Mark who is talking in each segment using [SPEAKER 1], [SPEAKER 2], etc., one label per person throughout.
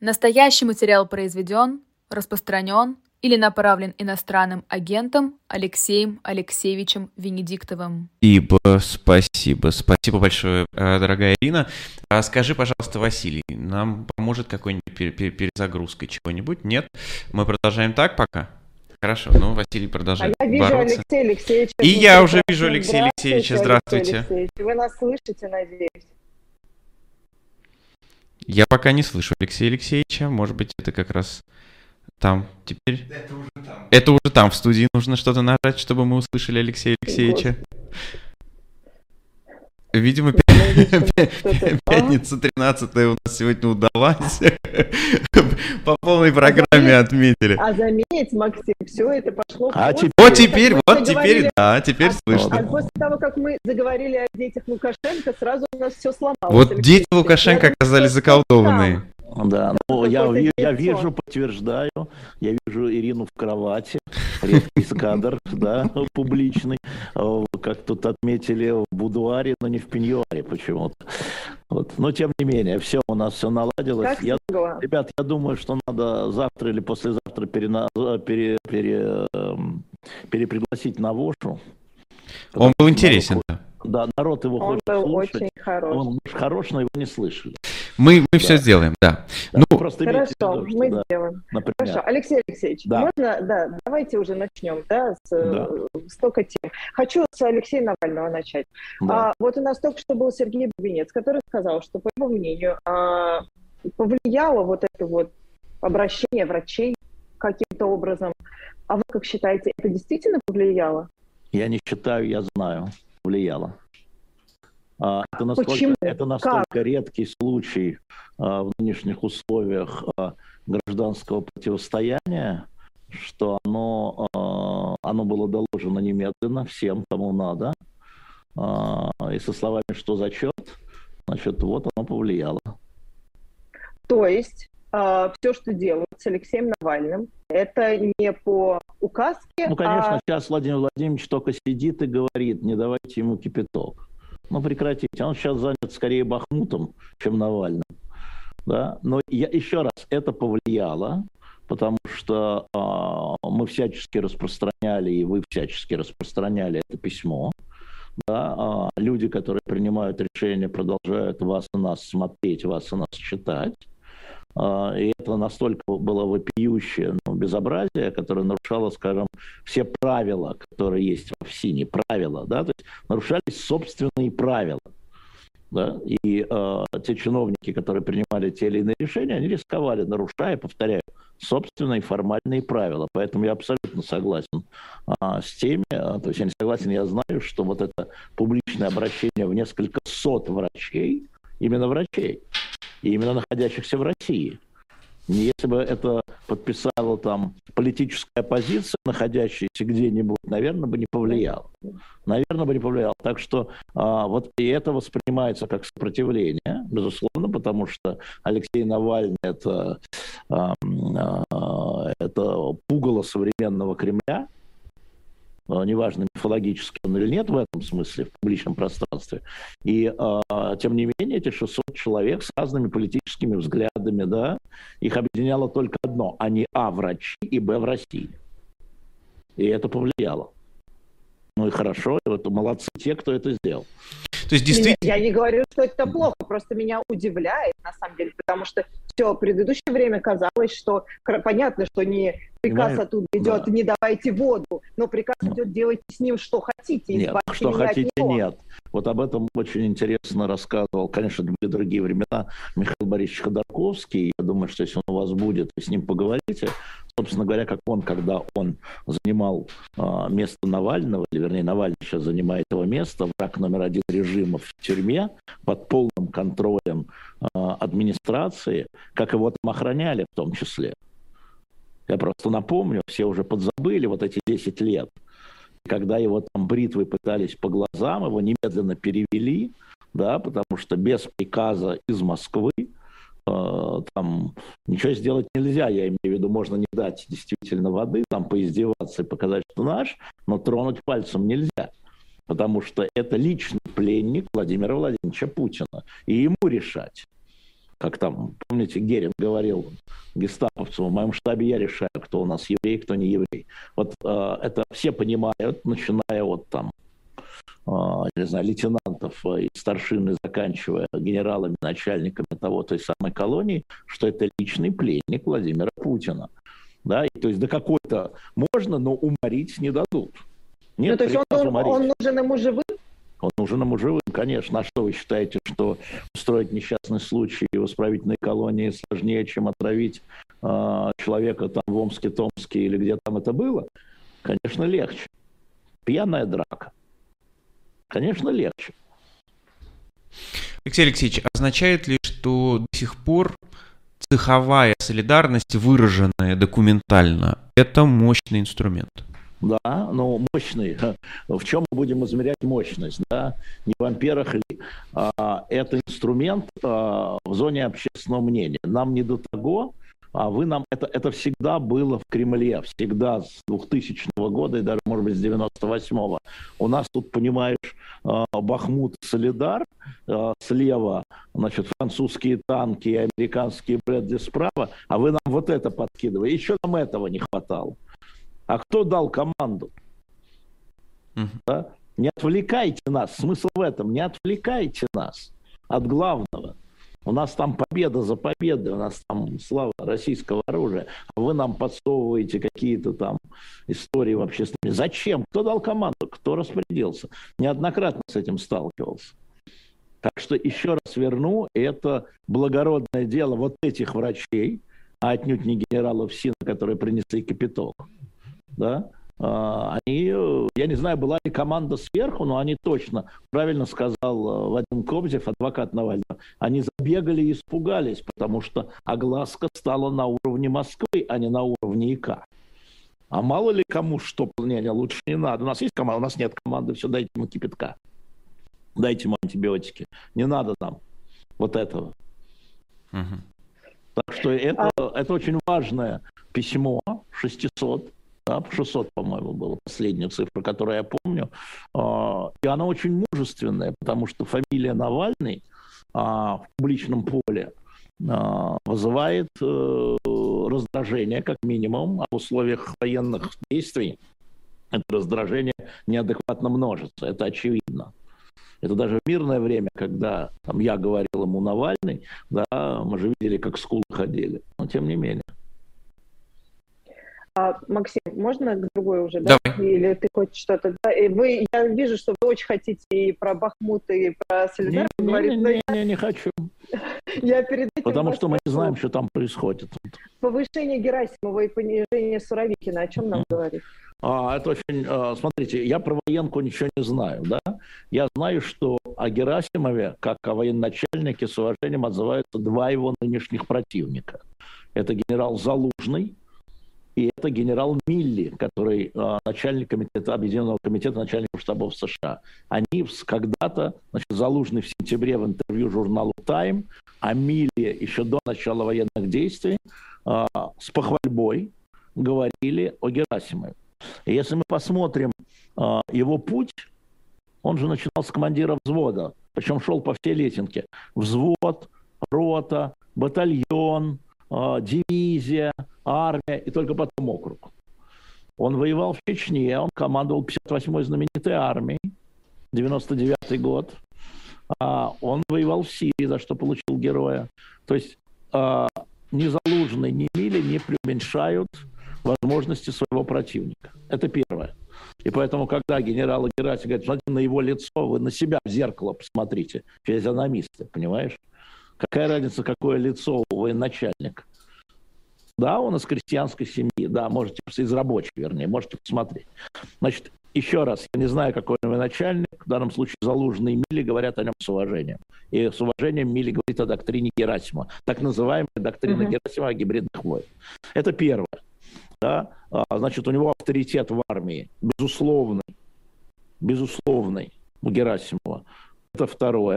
[SPEAKER 1] Настоящий материал произведен, распространен или направлен иностранным агентом Алексеем Алексеевичем Венедиктовым.
[SPEAKER 2] Спасибо, спасибо, спасибо большое, э, дорогая Ирина. А скажи, пожалуйста, Василий, нам поможет какой-нибудь перезагрузкой чего-нибудь? Нет? Мы продолжаем так пока? Хорошо, ну Василий продолжает
[SPEAKER 3] а я вижу
[SPEAKER 2] бороться.
[SPEAKER 3] Алексея Алексеевича.
[SPEAKER 2] И я уже вижу Алексея Алексеевича. Здравствуйте.
[SPEAKER 3] Алексеевич. Вы нас слышите, надеюсь?
[SPEAKER 2] Я пока не слышу Алексея Алексеевича. Может быть, это как раз там теперь?
[SPEAKER 4] Это уже там.
[SPEAKER 2] Это уже там, в студии. Нужно что-то нажать, чтобы мы услышали Алексея Алексеевича. Видимо, пятница 13 у нас сегодня удалась. По полной программе отметили.
[SPEAKER 3] А заметь, Максим, все это пошло...
[SPEAKER 2] А вот теперь, вот теперь, да, теперь слышно.
[SPEAKER 3] А после того, как мы заговорили о детях Лукашенко, сразу у нас все сломалось.
[SPEAKER 2] Вот дети Лукашенко оказались заколдованные.
[SPEAKER 5] Да, ну я, я вижу, подтверждаю, я вижу Ирину в кровати, редкий кадр, да, публичный, как тут отметили в будуаре, но не в пеньюаре почему-то. Вот. Но тем не менее, все у нас все наладилось. я, ребят, я думаю, что надо завтра или послезавтра перена, пере, пере, эм, перепригласить на Вошу.
[SPEAKER 2] Он был интересен,
[SPEAKER 5] да. Да, народ его
[SPEAKER 3] Он
[SPEAKER 5] хочет
[SPEAKER 3] был
[SPEAKER 5] слушать.
[SPEAKER 3] очень хорош.
[SPEAKER 5] Он хорош, но его не слышали.
[SPEAKER 2] Мы, мы да. все сделаем, да.
[SPEAKER 5] да ну, просто
[SPEAKER 3] хорошо,
[SPEAKER 5] виду,
[SPEAKER 3] мы
[SPEAKER 5] да,
[SPEAKER 3] сделаем.
[SPEAKER 5] Например.
[SPEAKER 3] Хорошо, Алексей Алексеевич,
[SPEAKER 5] Да.
[SPEAKER 3] можно, да, давайте уже начнем, да, с
[SPEAKER 5] Да.
[SPEAKER 3] э, столько тем. Хочу с Алексея Навального начать.
[SPEAKER 5] Да.
[SPEAKER 3] А, вот у нас только что был Сергей Бубенец, который сказал, что, по его мнению, а, повлияло вот это вот обращение врачей каким-то образом. А вы как считаете, это действительно повлияло?
[SPEAKER 5] Я не считаю, я знаю, влияло. А, Это настолько,
[SPEAKER 3] Почему?
[SPEAKER 5] это настолько редкий случай а, в нынешних условиях а, гражданского противостояния, что оно, оно было доложено немедленно всем, кому надо. И со словами «что зачет?», значит, вот оно повлияло.
[SPEAKER 3] То есть все, что делают с Алексеем Навальным, это не по указке,
[SPEAKER 5] Ну, конечно,
[SPEAKER 3] а
[SPEAKER 5] сейчас Владимир Владимирович только сидит и говорит, не давайте ему кипяток. Ну, прекратите. Он сейчас занят скорее Бахмутом, чем Навальным. Да? Но я, еще раз, это повлияло, потому что а, мы всячески распространяли, и вы всячески распространяли это письмо. Да? А, люди, которые принимают решения, продолжают вас и нас смотреть, вас и нас читать. А, И это настолько было вопиющее ну, безобразие, которое нарушало, скажем, все правила, которые есть в ФСИНе, правила, да, то есть нарушались собственные правила. Да? И э, те чиновники, которые принимали те или иные решения, они рисковали, нарушая, повторяю, собственные формальные правила. Поэтому я абсолютно согласен а, с теми, а, то есть я не согласен, я знаю, что вот это публичное обращение в несколько сот врачей, именно врачей, и именно находящихся в России. Если бы это подписала там политическая оппозиция, находящаяся где-нибудь, наверное, бы не повлияло. Наверное, бы не повлияло. Так что а, вот и это воспринимается как сопротивление, безусловно, потому что Алексей Навальный это, а, а, это пугало современного Кремля, неважно, мифологически он или нет в этом смысле, в публичном пространстве. И, а, тем не менее, эти 600 человек с разными политическими взглядами, да, их объединяло только одно. Они, а, врачи, и, б, в России. И это повлияло. Ну и хорошо, и вот молодцы те, кто это сделал.
[SPEAKER 2] То есть действительно...
[SPEAKER 3] Я не говорю, что это плохо, просто меня удивляет, на самом деле, потому что все предыдущее время казалось, что понятно, что не приказ
[SPEAKER 5] Понимаю,
[SPEAKER 3] оттуда идет,
[SPEAKER 5] да.
[SPEAKER 3] не давайте воду, но приказ идет, делайте с ним что хотите,
[SPEAKER 5] Нет, что хотите,
[SPEAKER 3] него.
[SPEAKER 5] нет. Вот об этом очень интересно рассказывал, конечно, были другие времена, Михаил Борисович Ходорковский. Я думаю, что если он у вас будет, вы с ним поговорите. Собственно говоря, как он, когда он занимал а, место Навального, или вернее, Навальный сейчас занимает его место, враг номер один режима в тюрьме, под полным контролем а, администрации, как его там охраняли в том числе. Я просто напомню, все уже подзабыли вот эти 10 лет, когда его там бритвы пытались по глазам, его немедленно перевели, да, потому что без приказа из Москвы э, там ничего сделать нельзя. Я имею в виду, можно не дать действительно воды, там поиздеваться и показать, что наш, но тронуть пальцем нельзя. Потому что это личный пленник Владимира Владимировича Путина. И ему решать. Как там, помните, Герин говорил гестаповцам, в моем штабе я решаю, кто у нас еврей, кто не еврей. Вот э, это все понимают, начиная от там, э, не знаю, лейтенантов и старшины, заканчивая генералами, начальниками того той самой колонии, что это личный пленник Владимира Путина. Да, и, то есть до какой-то можно, но уморить не дадут.
[SPEAKER 3] Нет, ну, то есть он, он нужен ему живым?
[SPEAKER 5] Он нужен ему живым, конечно. А что вы считаете, что устроить несчастный случай в исправительной колонии сложнее, чем отравить э, человека там в Омске, Томске или где там это было? Конечно, легче. Пьяная драка. Конечно, легче.
[SPEAKER 2] Алексей Алексеевич, означает ли, что до сих пор цеховая солидарность, выраженная документально, это мощный инструмент?
[SPEAKER 5] Да, но мощный. В чем мы будем измерять мощность, да? Не в амперах ли. А, это инструмент а, в зоне общественного мнения. Нам не до того, а вы нам... Это, это всегда было в Кремле, всегда с 2000 года и даже, может быть, с 98-го. У нас тут, понимаешь, а, Бахмут, Солидар, а, слева, значит, французские танки и американские Брэдли справа, а вы нам вот это подкидываете. Еще нам этого не хватало. А кто дал команду? Uh-huh. Да? Не отвлекайте нас. Смысл в этом. Не отвлекайте нас от главного. У нас там победа за победой, у нас там слава российского оружия, а вы нам подсовываете какие-то там истории в общественном. Зачем? Кто дал команду? Кто распорядился? Неоднократно с этим сталкивался. Так что еще раз верну, это благородное дело вот этих врачей, а отнюдь не генералов СИНа, которые принесли капитол да, а, они, я не знаю, была ли команда сверху, но они точно, правильно сказал э, Вадим Кобзев, адвокат Навального, они забегали и испугались, потому что огласка стала на уровне Москвы, а не на уровне ИК. А мало ли кому что, не, не, лучше не надо. У нас есть команда, у нас нет команды, все, дайте ему кипятка. Дайте ему антибиотики. Не надо нам вот этого. Угу. Так что это, а... это очень важное письмо, 600 да, 600, по-моему, была последняя цифра, которую я помню. А, и она очень мужественная, потому что фамилия Навальный а, в публичном поле а, вызывает э, раздражение, как минимум, а в условиях военных действий это раздражение неадекватно множится, это очевидно. Это даже в мирное время, когда там, я говорил ему Навальный, да, мы же видели, как скулы ходили. Но тем не менее.
[SPEAKER 3] А, Максим, можно к другой уже, да? Давай. Или ты хочешь что-то? Да? И вы, я вижу, что вы очень хотите и про Бахмут, и про Солидар
[SPEAKER 5] не, говорить. Не, не, не, не хочу.
[SPEAKER 3] Я перед этим
[SPEAKER 5] Потому что мы не знаем, что там происходит.
[SPEAKER 3] Повышение Герасимова и понижение Суровикина, о чем нам говорит?
[SPEAKER 5] А, это очень... А, смотрите, я про военку ничего не знаю, да? Я знаю, что о Герасимове, как о военачальнике, с уважением отзываются два его нынешних противника. Это генерал Залужный, и это генерал Милли, который э, начальник комитета, Объединенного комитета начальников штабов США. Они когда-то, значит, Залужный в сентябре в интервью журналу «Тайм», а Милли еще до начала военных действий э, с похвальбой говорили о Герасимове. И если мы посмотрим э, его путь, он же начинал с командира взвода, причем шел по всей лесенке. Взвод, рота, батальон, дивизия, армия и только потом округ. Он воевал в Чечне, он командовал 58-й знаменитой армией, 99-й год. А он воевал в Сирии, за что получил героя. То есть а, ни Залужный, ни Мили не преуменьшают возможности своего противника. Это первое. И поэтому, когда генерал Герасим говорит, смотрите на его лицо, вы на себя в зеркало посмотрите, физиономисты, понимаешь? Какая разница, какое лицо у военачальника? Да, он из крестьянской семьи, да, можете, из рабочих, вернее, можете посмотреть. Значит, еще раз, я не знаю, какой он начальник, в данном случае Залужный Мили говорят о нем с уважением. И с уважением Мили говорит о доктрине Герасима, так называемая доктрина mm-hmm. Герасима о гибридных войнах. Это первое. Да? А, значит, у него авторитет в армии, безусловный, безусловный у Герасимова. Это второе.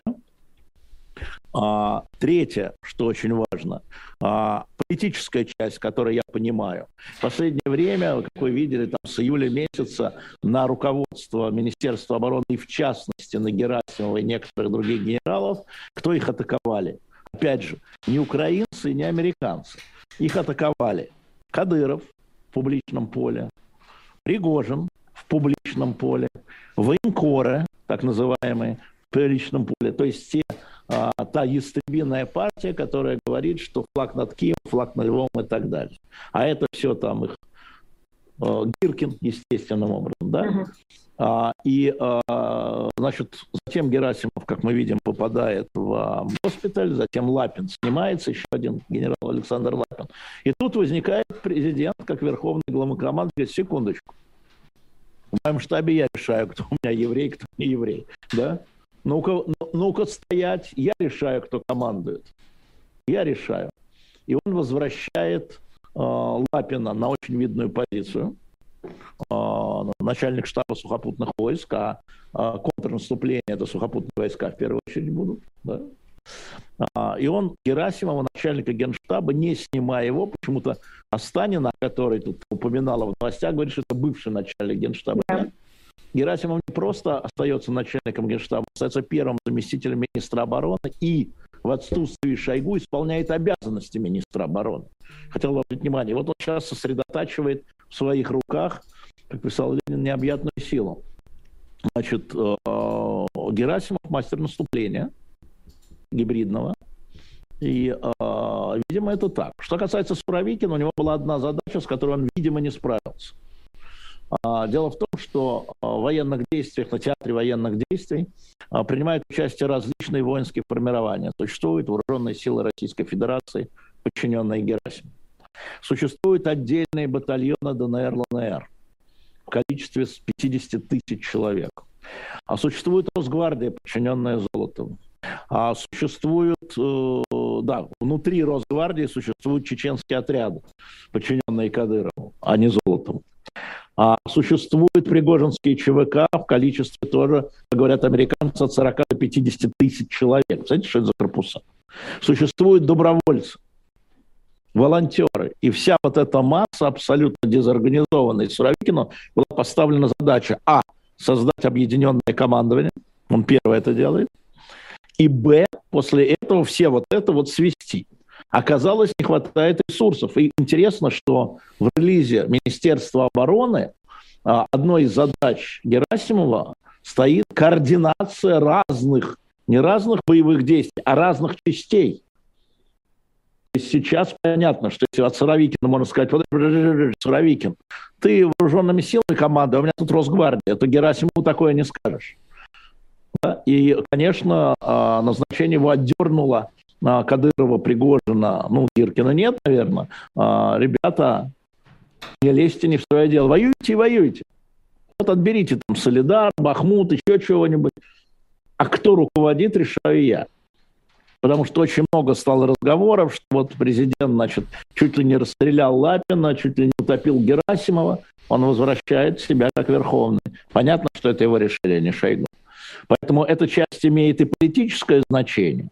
[SPEAKER 5] А, третье, что очень важно, а, политическая часть, которую я понимаю. В последнее время, как вы видели, там с июля месяца на руководство Министерства обороны и в частности на Герасимова и некоторых других генералов, кто их атаковали? опять же, не украинцы, не американцы. Их атаковали Кадыров в публичном поле, Пригожин в публичном поле, военкоры, так называемые, в публичном поле. То есть те, а, та ястребиная партия, которая говорит, что флаг над Киевом, флаг над Львом и так далее. А это все там их а, Гиркин, естественным образом, да? Uh-huh. А, и, а, значит, затем Герасимов, как мы видим, попадает в а, госпиталь, затем Лапин снимается, еще один генерал Александр Лапин. И тут возникает президент, как верховный главнокомандующий, говорит, секундочку, в моем штабе я решаю, кто у меня еврей, кто не еврей, да? Ну-ка, ну, ну-ка стоять, я решаю, кто командует. Я решаю. И он возвращает э, Лапина на очень видную позицию – а, начальник штаба сухопутных войск, а, а контрнаступление это сухопутные войска в первую очередь будут. Да? И он Герасимова, начальника генштаба, не снимая его, почему-то Останина, который тут упоминала в новостях, говорит, что это бывший начальник генштаба. Да. Герасимов не просто остается начальником генштаба, остается первым заместителем министра обороны и в отсутствии Шойгу исполняет обязанности министра обороны. Хотел обратить внимание, вот он сейчас сосредотачивает в своих руках, как писал Ленин, необъятную силу. Значит, э, Герасимов мастер наступления гибридного. И, э, видимо, это так. Что касается Суровикина, у него была одна задача, с которой он, видимо, не справился. А, дело в том, что э, в военных действиях, на театре военных действий принимают участие различные воинские формирования. Существуют вооруженные силы Российской Федерации, подчиненные Герасимову. Существуют отдельные батальоны ДНР, ЛНР в количестве 50 тысяч человек. А существует Росгвардия, подчиненная Золотову. А существуют, э, да, внутри Росгвардии существуют чеченские отряды, подчиненные Кадырову, а не Золотову. А существуют пригожинские ЧВК в количестве тоже, как говорят американцы, от 40 до 50 тысяч человек. Знаете, что это за корпуса? Существуют добровольцы волонтеры. И вся вот эта масса абсолютно дезорганизованной Суровикину была поставлена задача А. Создать объединенное командование. Он первый это делает. И Б. После этого все вот это вот свести. Оказалось, не хватает ресурсов. И интересно, что в релизе Министерства обороны а, одной из задач Герасимова стоит координация разных, не разных боевых действий, а разных частей. Сейчас понятно, что если от Суровикина можно сказать, вот Суровикин, ты вооруженными силами команда, у меня тут Росгвардия, то Герасимову такое не скажешь. Да? И, конечно, назначение его отдернуло Кадырова, Пригожина, ну, Гиркина нет, наверное. А, ребята, не лезьте не в свое дело. Воюйте и воюйте. Вот отберите там Солидар, Бахмут, еще чего-нибудь. А кто руководит, решаю я потому что очень много стало разговоров, что вот президент, значит, чуть ли не расстрелял Лапина, чуть ли не утопил Герасимова, он возвращает себя как верховный. Понятно, что это его решение, не Шойгу. Поэтому эта часть имеет и политическое значение,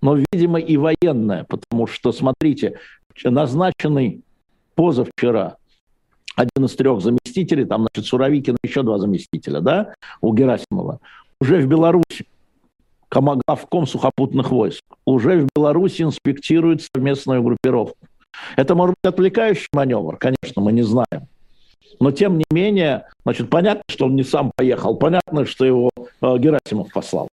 [SPEAKER 5] но, видимо, и военное, потому что, смотрите, назначенный позавчера один из трех заместителей, там, значит, Суровикин, еще два заместителя, да, у Герасимова, уже в Беларуси Комагавком сухопутных войск уже в Беларуси инспектирует совместную группировку. Это может быть отвлекающий маневр, конечно, мы не знаем. Но тем не менее, значит, понятно, что он не сам поехал, понятно, что его э, Герасимов послал.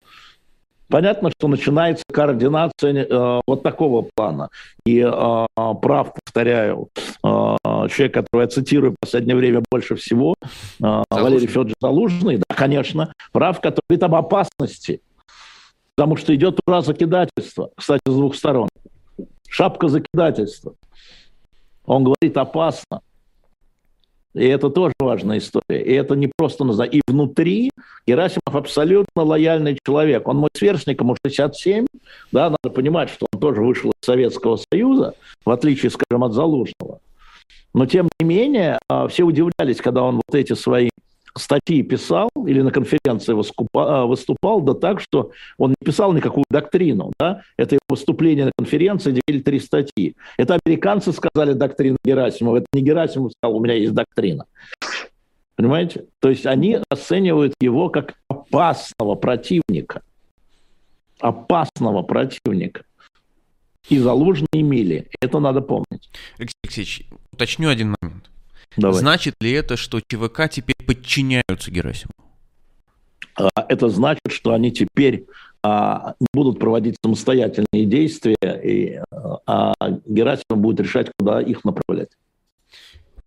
[SPEAKER 5] Понятно, что начинается координация э, вот такого плана. И э, прав, повторяю, э, человек, которого я цитирую в последнее время больше всего, э, Валерий Федорович Залужный, да, конечно, прав, который говорит об опасности Потому что идет ура закидательство, кстати, с двух сторон. Шапка закидательства. Он говорит, опасно. И это тоже важная история. И это не просто назад. И внутри Герасимов абсолютно лояльный человек. Он мой сверстник, ему 67. Да, надо понимать, что он тоже вышел из Советского Союза, в отличие, скажем, от Залужного. Но, тем не менее, а, все удивлялись, когда он вот эти свои статьи писал или на конференции а, выступал, да так, что он не писал никакую доктрину. Да? Это его выступление на конференции, делили три статьи. Это американцы сказали доктрину Герасимова, это не Герасимов сказал, у меня есть доктрина. Понимаете? То есть они оценивают его как опасного противника. опасного противника. И Залужный, и Мили. Это надо помнить.
[SPEAKER 2] Алексей Алексеевич, уточню один момент.
[SPEAKER 5] Давай.
[SPEAKER 2] Значит ли это, что ЧВК теперь подчиняются Герасимову?
[SPEAKER 5] А, это значит, что они теперь а, будут проводить самостоятельные действия, и, а Герасимов будет решать, куда их направлять.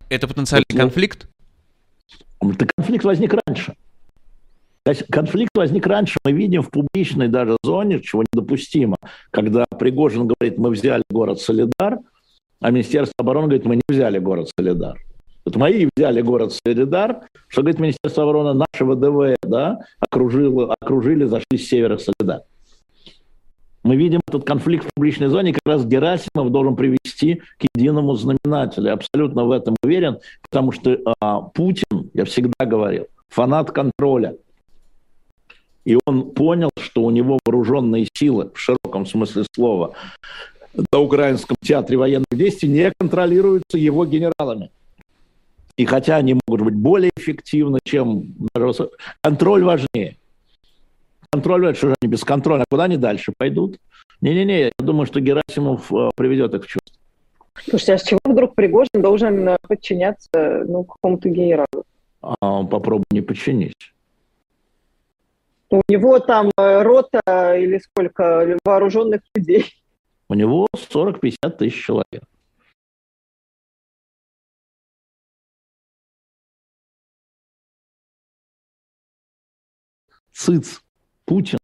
[SPEAKER 2] Это потенциальный вот, конфликт?
[SPEAKER 5] Это конфликт возник раньше. Конфликт возник раньше, мы видим в публичной даже зоне, чего недопустимо, когда Пригожин говорит, мы взяли город Солидар, а Министерство обороны говорит, мы не взяли город Солидар. Вот мои взяли город Солидар, что, говорит, Министерство обороны, наше ВДВ, да, окружило, окружили, зашли с севера Солидар. Мы видим этот конфликт в публичной зоне, как раз Герасимов должен привести к единому знаменателю. Я абсолютно в этом уверен, потому что а, Путин, я всегда говорил, фанат контроля. И он понял, что у него вооруженные силы, в широком смысле слова, на Украинском театре военных действий не контролируются его генералами. И хотя они могут быть более эффективны, чем контроль важнее. Контроль, важнее, что же они бесконтрольны, а куда они дальше пойдут? Не-не-не, я думаю, что Герасимов э, приведет их в чувство.
[SPEAKER 3] Слушайте, а с чего вдруг Пригожин должен э, подчиняться ну, какому-то генералу?
[SPEAKER 5] А, попробуй не подчинись.
[SPEAKER 3] У него там э, рота или сколько вооруженных людей?
[SPEAKER 5] У него 40-50 тысяч человек. ЦИЦ, Путин.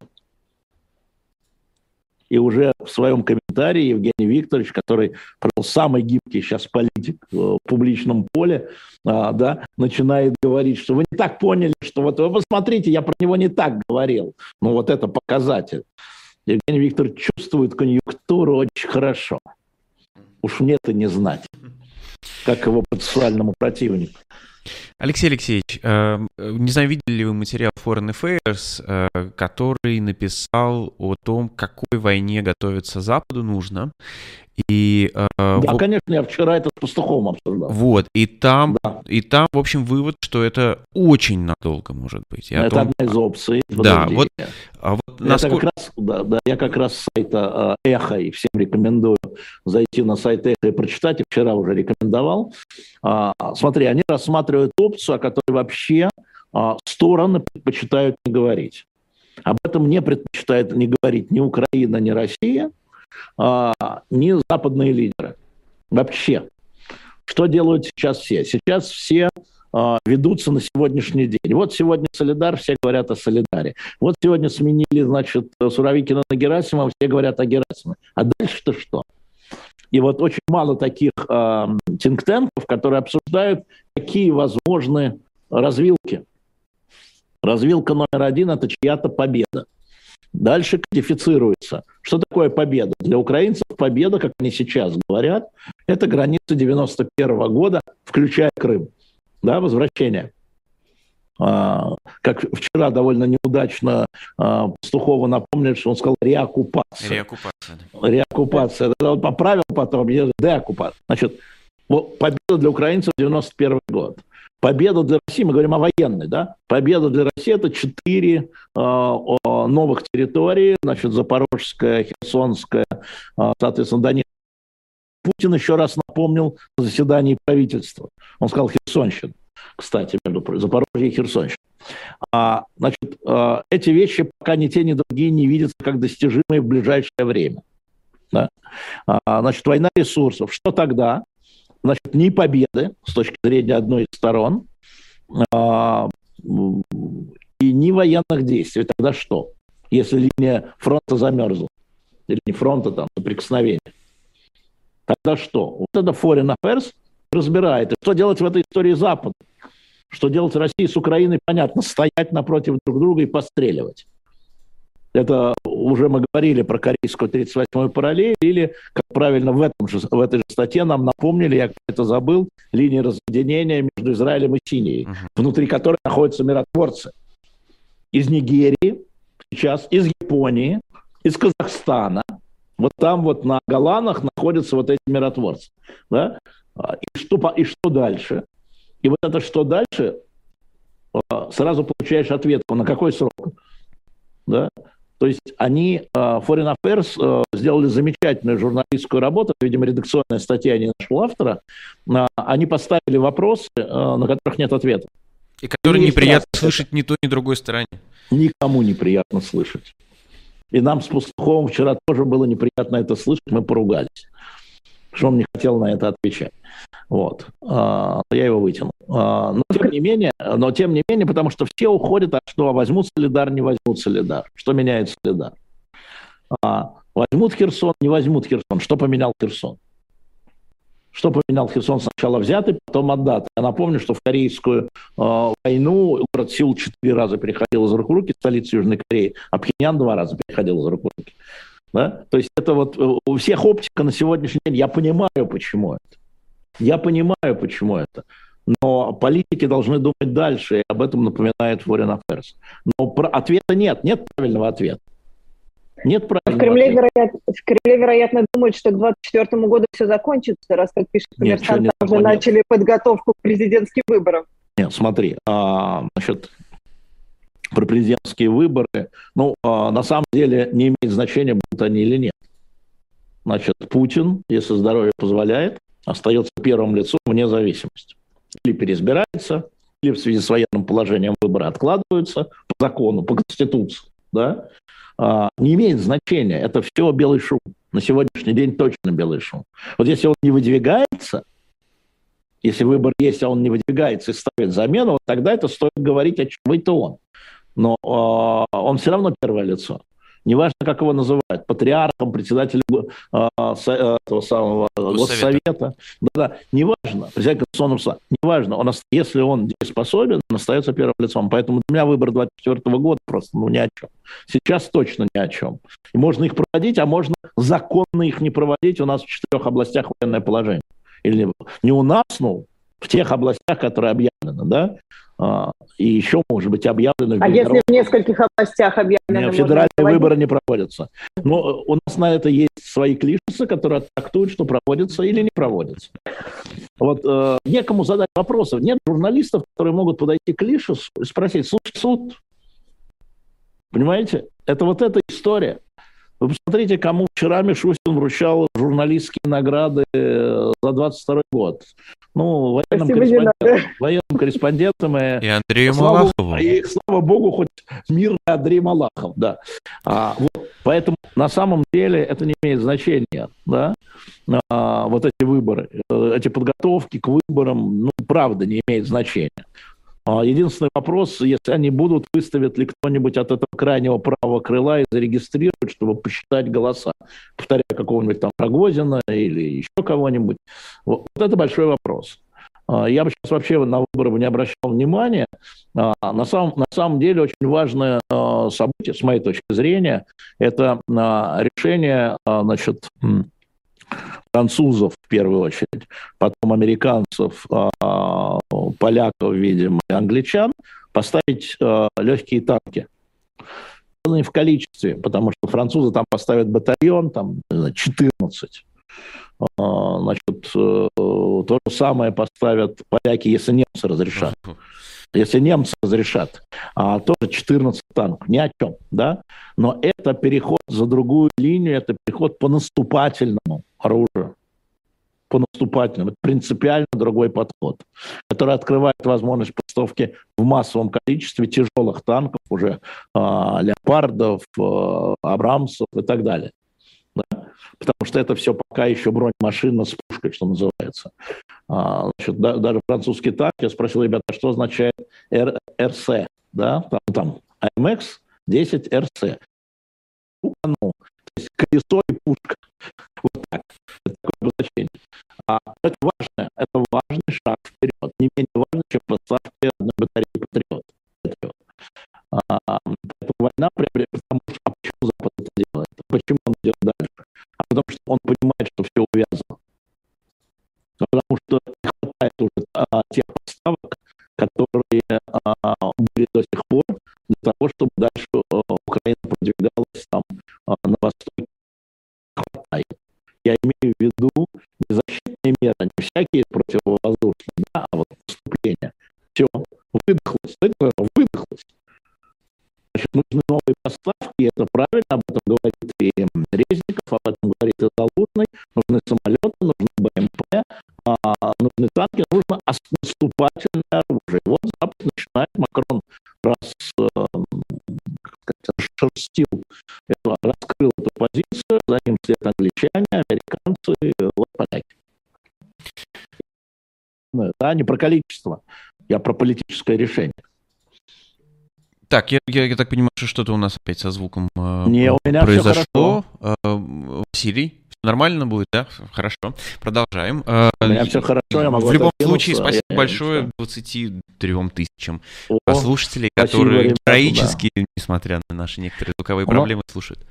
[SPEAKER 5] И уже в своем комментарии Евгений Викторович, который пожалуй, самый гибкий сейчас политик в публичном поле, а, да, начинает говорить, что вы не так поняли, что вот вы посмотрите, я про него не так говорил. Ну вот это показатель. Евгений Викторович чувствует конъюнктуру очень хорошо. Уж мне-то не знать, как его процессуальному противнику.
[SPEAKER 2] Алексей Алексеевич, э, не знаю, видели ли вы материал Foreign Affairs, э, который написал о том, какой войне готовиться Западу нужно,
[SPEAKER 5] и, э, да, в... конечно, я вчера это с Пастуховым обсуждал.
[SPEAKER 2] Вот, и там, да. и там, в общем, вывод, что это очень надолго может быть.
[SPEAKER 5] это том... одна из опций.
[SPEAKER 2] Да, вот, а вот
[SPEAKER 5] насколько... как раз, да, да, я как раз с сайта э, Эхо, и всем рекомендую зайти на сайт Эхо и прочитать, и вчера уже рекомендовал. А, смотри, они рассматривают опцию, о которой вообще а, стороны предпочитают не говорить. Об этом не предпочитает не говорить ни Украина, ни Россия – а, ни западные лидеры. Вообще. Что делают сейчас все? Сейчас все а, ведутся на сегодняшний день. Вот сегодня Солидар, все говорят о Солидаре. Вот сегодня сменили, значит, Суровикина на Герасимова, все говорят о Герасимове. А дальше-то что? И вот очень мало таких э, тинктенков, которые обсуждают, какие возможны развилки. Развилка номер один – это чья-то победа. Дальше кодифицируется. Что такое победа? Для украинцев победа, как они сейчас говорят, это граница 91 года, включая Крым. Да, возвращение. А, как вчера довольно неудачно а, Пастухова напомнили, что он сказал реоккупация.
[SPEAKER 2] Реоккупация.
[SPEAKER 5] Реоккупация. Да. Он поправил потом, деоккупация. Значит, победа для украинцев 91 год. Победа для России, мы говорим о военной, да? Победа для России – это четыре э, новых территории, значит, Запорожская, Херсонская, э, соответственно, Донецкая. Путин еще раз напомнил на заседании правительства. Он сказал Херсонщина, кстати, между прочим, Запорожье и Херсонщина. А, значит, а, эти вещи пока ни те, ни другие не видятся как достижимые в ближайшее время. Да? А, значит, война ресурсов. Что тогда? Значит, ни победы с точки зрения одной из сторон, а, и ни военных действий. Тогда что? Если линия фронта замерзла, или не фронта, там, соприкосновения. Тогда что? Вот это Foreign Affairs разбирает. И что делать в этой истории Запада? Что делать России с Украиной, понятно, стоять напротив друг друга и постреливать. Это уже мы говорили про корейскую 38-ю параллель, или, как правильно в, этом же, в этой же статье нам напомнили, я это забыл, линии разъединения между Израилем и Синией, uh-huh. внутри которой находятся миротворцы. Из Нигерии, сейчас из Японии, из Казахстана. Вот там вот на Голанах находятся вот эти миротворцы. Да? И, что, и что дальше? И вот это что дальше, а, сразу получаешь ответку, на какой срок? Да? То есть они, Foreign Affairs, сделали замечательную журналистскую работу, видимо, редакционная статья не нашего автора, они поставили вопросы, на которых нет ответа.
[SPEAKER 2] И которые неприятно слышать ни той, ни другой стороне.
[SPEAKER 5] Никому неприятно слышать. И нам с Пастуховым вчера тоже было неприятно это слышать, мы поругались. Что он не хотел на это отвечать. Вот. А, я его вытянул. А, но тем не менее, но тем не менее, потому что все уходят, а что возьмут Солидар, не возьмут Солидар. Что меняет Солидар? А, возьмут Херсон, не возьмут Херсон. Что поменял Херсон? Что поменял Херсон? Сначала взятый, потом отдатый. Я напомню, что в Корейскую э, войну город Сеул четыре раза переходил из рук в руки, столица Южной Кореи, а Пхеньян два раза переходил из рук в руки. Да? То есть это вот э, у всех оптика на сегодняшний день. Я понимаю, почему это. Я понимаю, почему это. Но политики должны думать дальше, и об этом напоминает Foreign Affairs. Но про ответа нет, нет правильного ответа. Нет правильного
[SPEAKER 3] в Кремле, вероятно, в Кремле, вероятно, думают, что к 2024 году все закончится, раз, как пишет коммерсант, там уже начали подготовку к президентским выборам.
[SPEAKER 5] Нет, смотри, а, значит, про президентские выборы, ну, а, на самом деле не имеет значения, будут они или нет. Значит, Путин, если здоровье позволяет, остается первым лицом вне зависимости. Или переизбирается, или в связи с военным положением выборы откладываются по закону, по Конституции. Да? А, не имеет значения. Это все белый шум. На сегодняшний день точно белый шум. Вот если он не выдвигается, если выбор есть, а он не выдвигается и ставит замену, вот тогда это стоит говорить, о чем это он. Но э, он все равно первое лицо неважно, как его называют, патриархом, председателем э, со, этого самого госсовета, да-да, неважно, председатель Конституционного суда, неважно, он, если он дееспособен, он остается первым лицом. Поэтому для меня выбор 24 года просто ну, ни о чем. Сейчас точно ни о чем. И можно их проводить, а можно законно их не проводить. У нас в четырех областях военное положение. Или не у нас, ну, в тех областях, которые объявлены, да, а, и еще, может быть, объявлены...
[SPEAKER 3] А если в нескольких областях объявлены?
[SPEAKER 5] Федеральные выборы не проводятся. Но у нас на это есть свои клишесы, которые трактуют, что проводятся или не проводятся. Вот э, некому задать вопросов. Нет журналистов, которые могут подойти к Лишесу и спросить, слушай, суд, понимаете, это вот эта история. Вы посмотрите, кому вчера Мишустин вручал журналистские награды э, за 22 год. Ну, военным, корреспондентам, военным корреспондентам и,
[SPEAKER 2] и Андрею слава, Малахову.
[SPEAKER 5] И, слава богу, хоть мир Андрей Малахов, да. А, вот, поэтому на самом деле это не имеет значения, да, а, вот эти выборы, э, эти подготовки к выборам, ну, правда, не имеет значения. А, единственный вопрос, если они будут, выставит ли кто-нибудь от этого крайнего правого крыла и зарегистрирует, чтобы посчитать голоса. Повторяю, какого-нибудь там Рогозина или еще кого-нибудь. Вот, вот это большой вопрос. А, я бы сейчас вообще на выборы не обращал внимания. А, на самом, на самом деле очень важное событие, с моей точки зрения, это решение значит, французов в первую очередь, потом американцев, поляков, видимо, и англичан, поставить а, легкие танки. Не в количестве, потому что французы там поставят батальон, там 14. А, значит, э, то же самое поставят поляки, если немцы разрешат. Если немцы разрешат, а, тоже 14 танков, ни о чем, да? Но это переход за другую линию, это переход по наступательному оружию, по наступательному. Это принципиально другой подход, который открывает возможность поставки в массовом количестве тяжелых танков, уже а, леопардов, а, абрамсов и так далее. Да? Потому что это все пока еще бронемашина с пушкой, что называется. А, значит, да, даже французский танк, я спросил, ребята, что означает Р, РС, да, там, там АМХ 10 РС. Ну, то есть колесо и пушка. Вот так. Это такое обозначение. А это важно, это важный шаг вперед. Не менее важно, чем поставки одной батареи патриот. А, поэтому война приобретает, потому что, а почему Запад это делает? Почему он идет дальше? А потому что он понимает, что все увязано. Потому что не хватает уже а, тех поставок, которые а, были до сих пор, для того, чтобы дальше а, Украина продвигалась там а, на восток. Хватает. Я имею в виду защитные меры, не всякие противовоздушные, да, а вот наступление. Все, выдохлось, выдохлось. Значит, нужны новые поставки, это правильно, об этом говорит и Резников, об этом говорит и Залужный. Нужны самолеты, нужны БМП, а, нужны танки, нужно наступательное оружие. Вот Запад начинает, Макрон раз, сказать, расшерстил, эту, раскрыл эту позицию, за ним след англичане, американцы, вот поляки. Да, не про количество, я про политическое решение.
[SPEAKER 2] Так, я, я, я так понимаю, что что-то у нас опять со звуком
[SPEAKER 5] э, Не, у меня
[SPEAKER 2] произошло. Все э, Василий, нормально будет, да? Хорошо. Продолжаем.
[SPEAKER 5] Э, у меня все хорошо, я могу
[SPEAKER 2] В любом случае, спасибо я, большое 23 тысячам О, слушателей, которые ребята, героически, да. несмотря на наши некоторые звуковые Но... проблемы, слушают.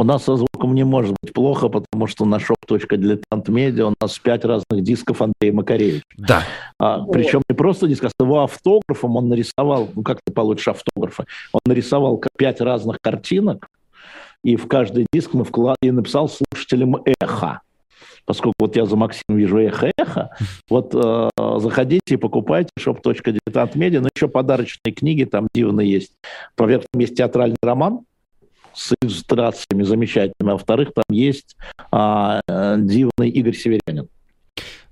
[SPEAKER 5] У нас со звуком не может быть плохо, потому что на shop.diletant.media у нас пять разных дисков Андрея Макаревича.
[SPEAKER 2] Да.
[SPEAKER 5] А, причем не просто диск, а с его автографом он нарисовал, ну как ты получишь автографы, он нарисовал пять разных картинок, и в каждый диск мы вклад... и написал слушателям эхо. Поскольку вот я за Максим вижу эхо-эхо, вот э, заходите и покупайте shop.diletant.media, но еще подарочные книги там дивные есть. По-первых, есть театральный роман, с иллюстрациями замечательными, а во-вторых, там есть а, дивный Игорь Северянин.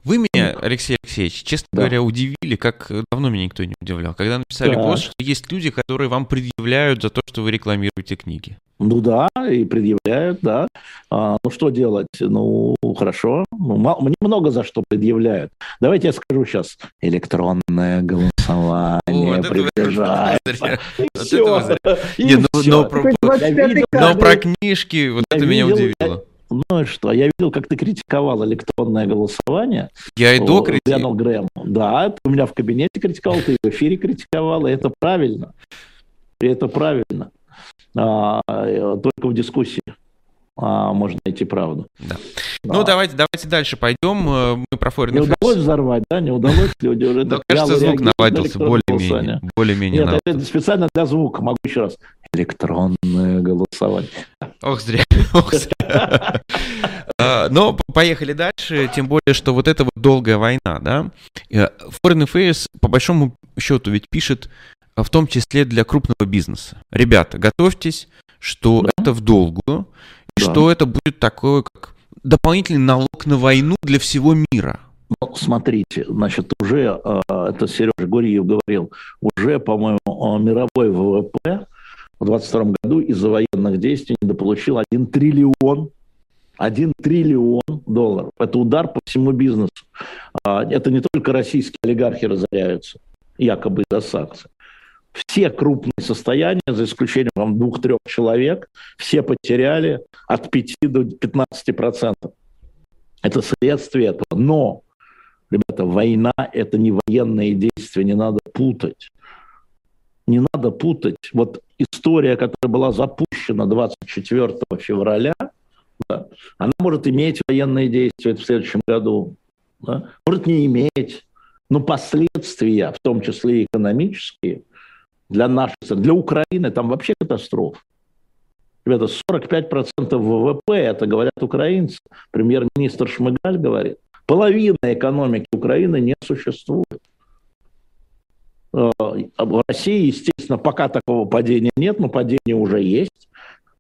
[SPEAKER 2] Вы меня, Алексей Алексеевич, честно да. говоря, удивили, как давно меня никто не удивлял, когда написали да. пост, что есть люди, которые вам предъявляют за то, что вы рекламируете книги.
[SPEAKER 5] Ну да, и предъявляют, да. А, ну что делать? Ну хорошо. Ну, мало, мне много за что предъявляют. Давайте я скажу сейчас. Электронное голосование приближается.
[SPEAKER 2] Но про книжки, вот это меня удивило.
[SPEAKER 5] Ну и что? Я видел, как ты критиковал электронное голосование.
[SPEAKER 2] Я и до критиковал.
[SPEAKER 5] Грэм. Да, ты у меня в кабинете критиковал, ты в эфире критиковал, и это правильно. И это правильно. А, только в дискуссии а, можно найти правду.
[SPEAKER 2] Да. Да. Ну, давайте, давайте дальше пойдем. Э, мы про Foreign
[SPEAKER 5] Не удалось взорвать, да? Не удалось люди уже...
[SPEAKER 2] Да, кажется, звук наладился более-менее. Более-менее
[SPEAKER 5] Нет, это специально для звука. Могу еще раз. Электронное голосование.
[SPEAKER 2] Ох, зря. А, но поехали дальше, тем более, что вот эта вот долгая война, да, э, Foreign Affairs по большому счету ведь пишет в том числе для крупного бизнеса. Ребята, готовьтесь, что да. это в долгую, да. что это будет такое, как дополнительный налог на войну для всего мира.
[SPEAKER 5] Ну, смотрите, значит, уже, э, это Сережа Гурьев говорил, уже, по-моему, мировой ВВП в 2022 году из-за военных действий недополучил 1 триллион 1 триллион долларов. Это удар по всему бизнесу. А, это не только российские олигархи разоряются, якобы из-за санкций. Все крупные состояния, за исключением двух-трех человек, все потеряли от 5 до 15 процентов. Это следствие этого. Но, ребята, война – это не военные действия, не надо путать. Не надо путать. Вот история, которая была запущена 24 февраля, да, она может иметь военные действия в следующем году, да, может не иметь, но последствия, в том числе и экономические, для нашей страны, для Украины там вообще катастрофа. Ребята, 45% ВВП, это говорят украинцы. Премьер-министр Шмыгаль говорит. Половина экономики Украины не существует. Э, в России, естественно, пока такого падения нет, но падение уже есть.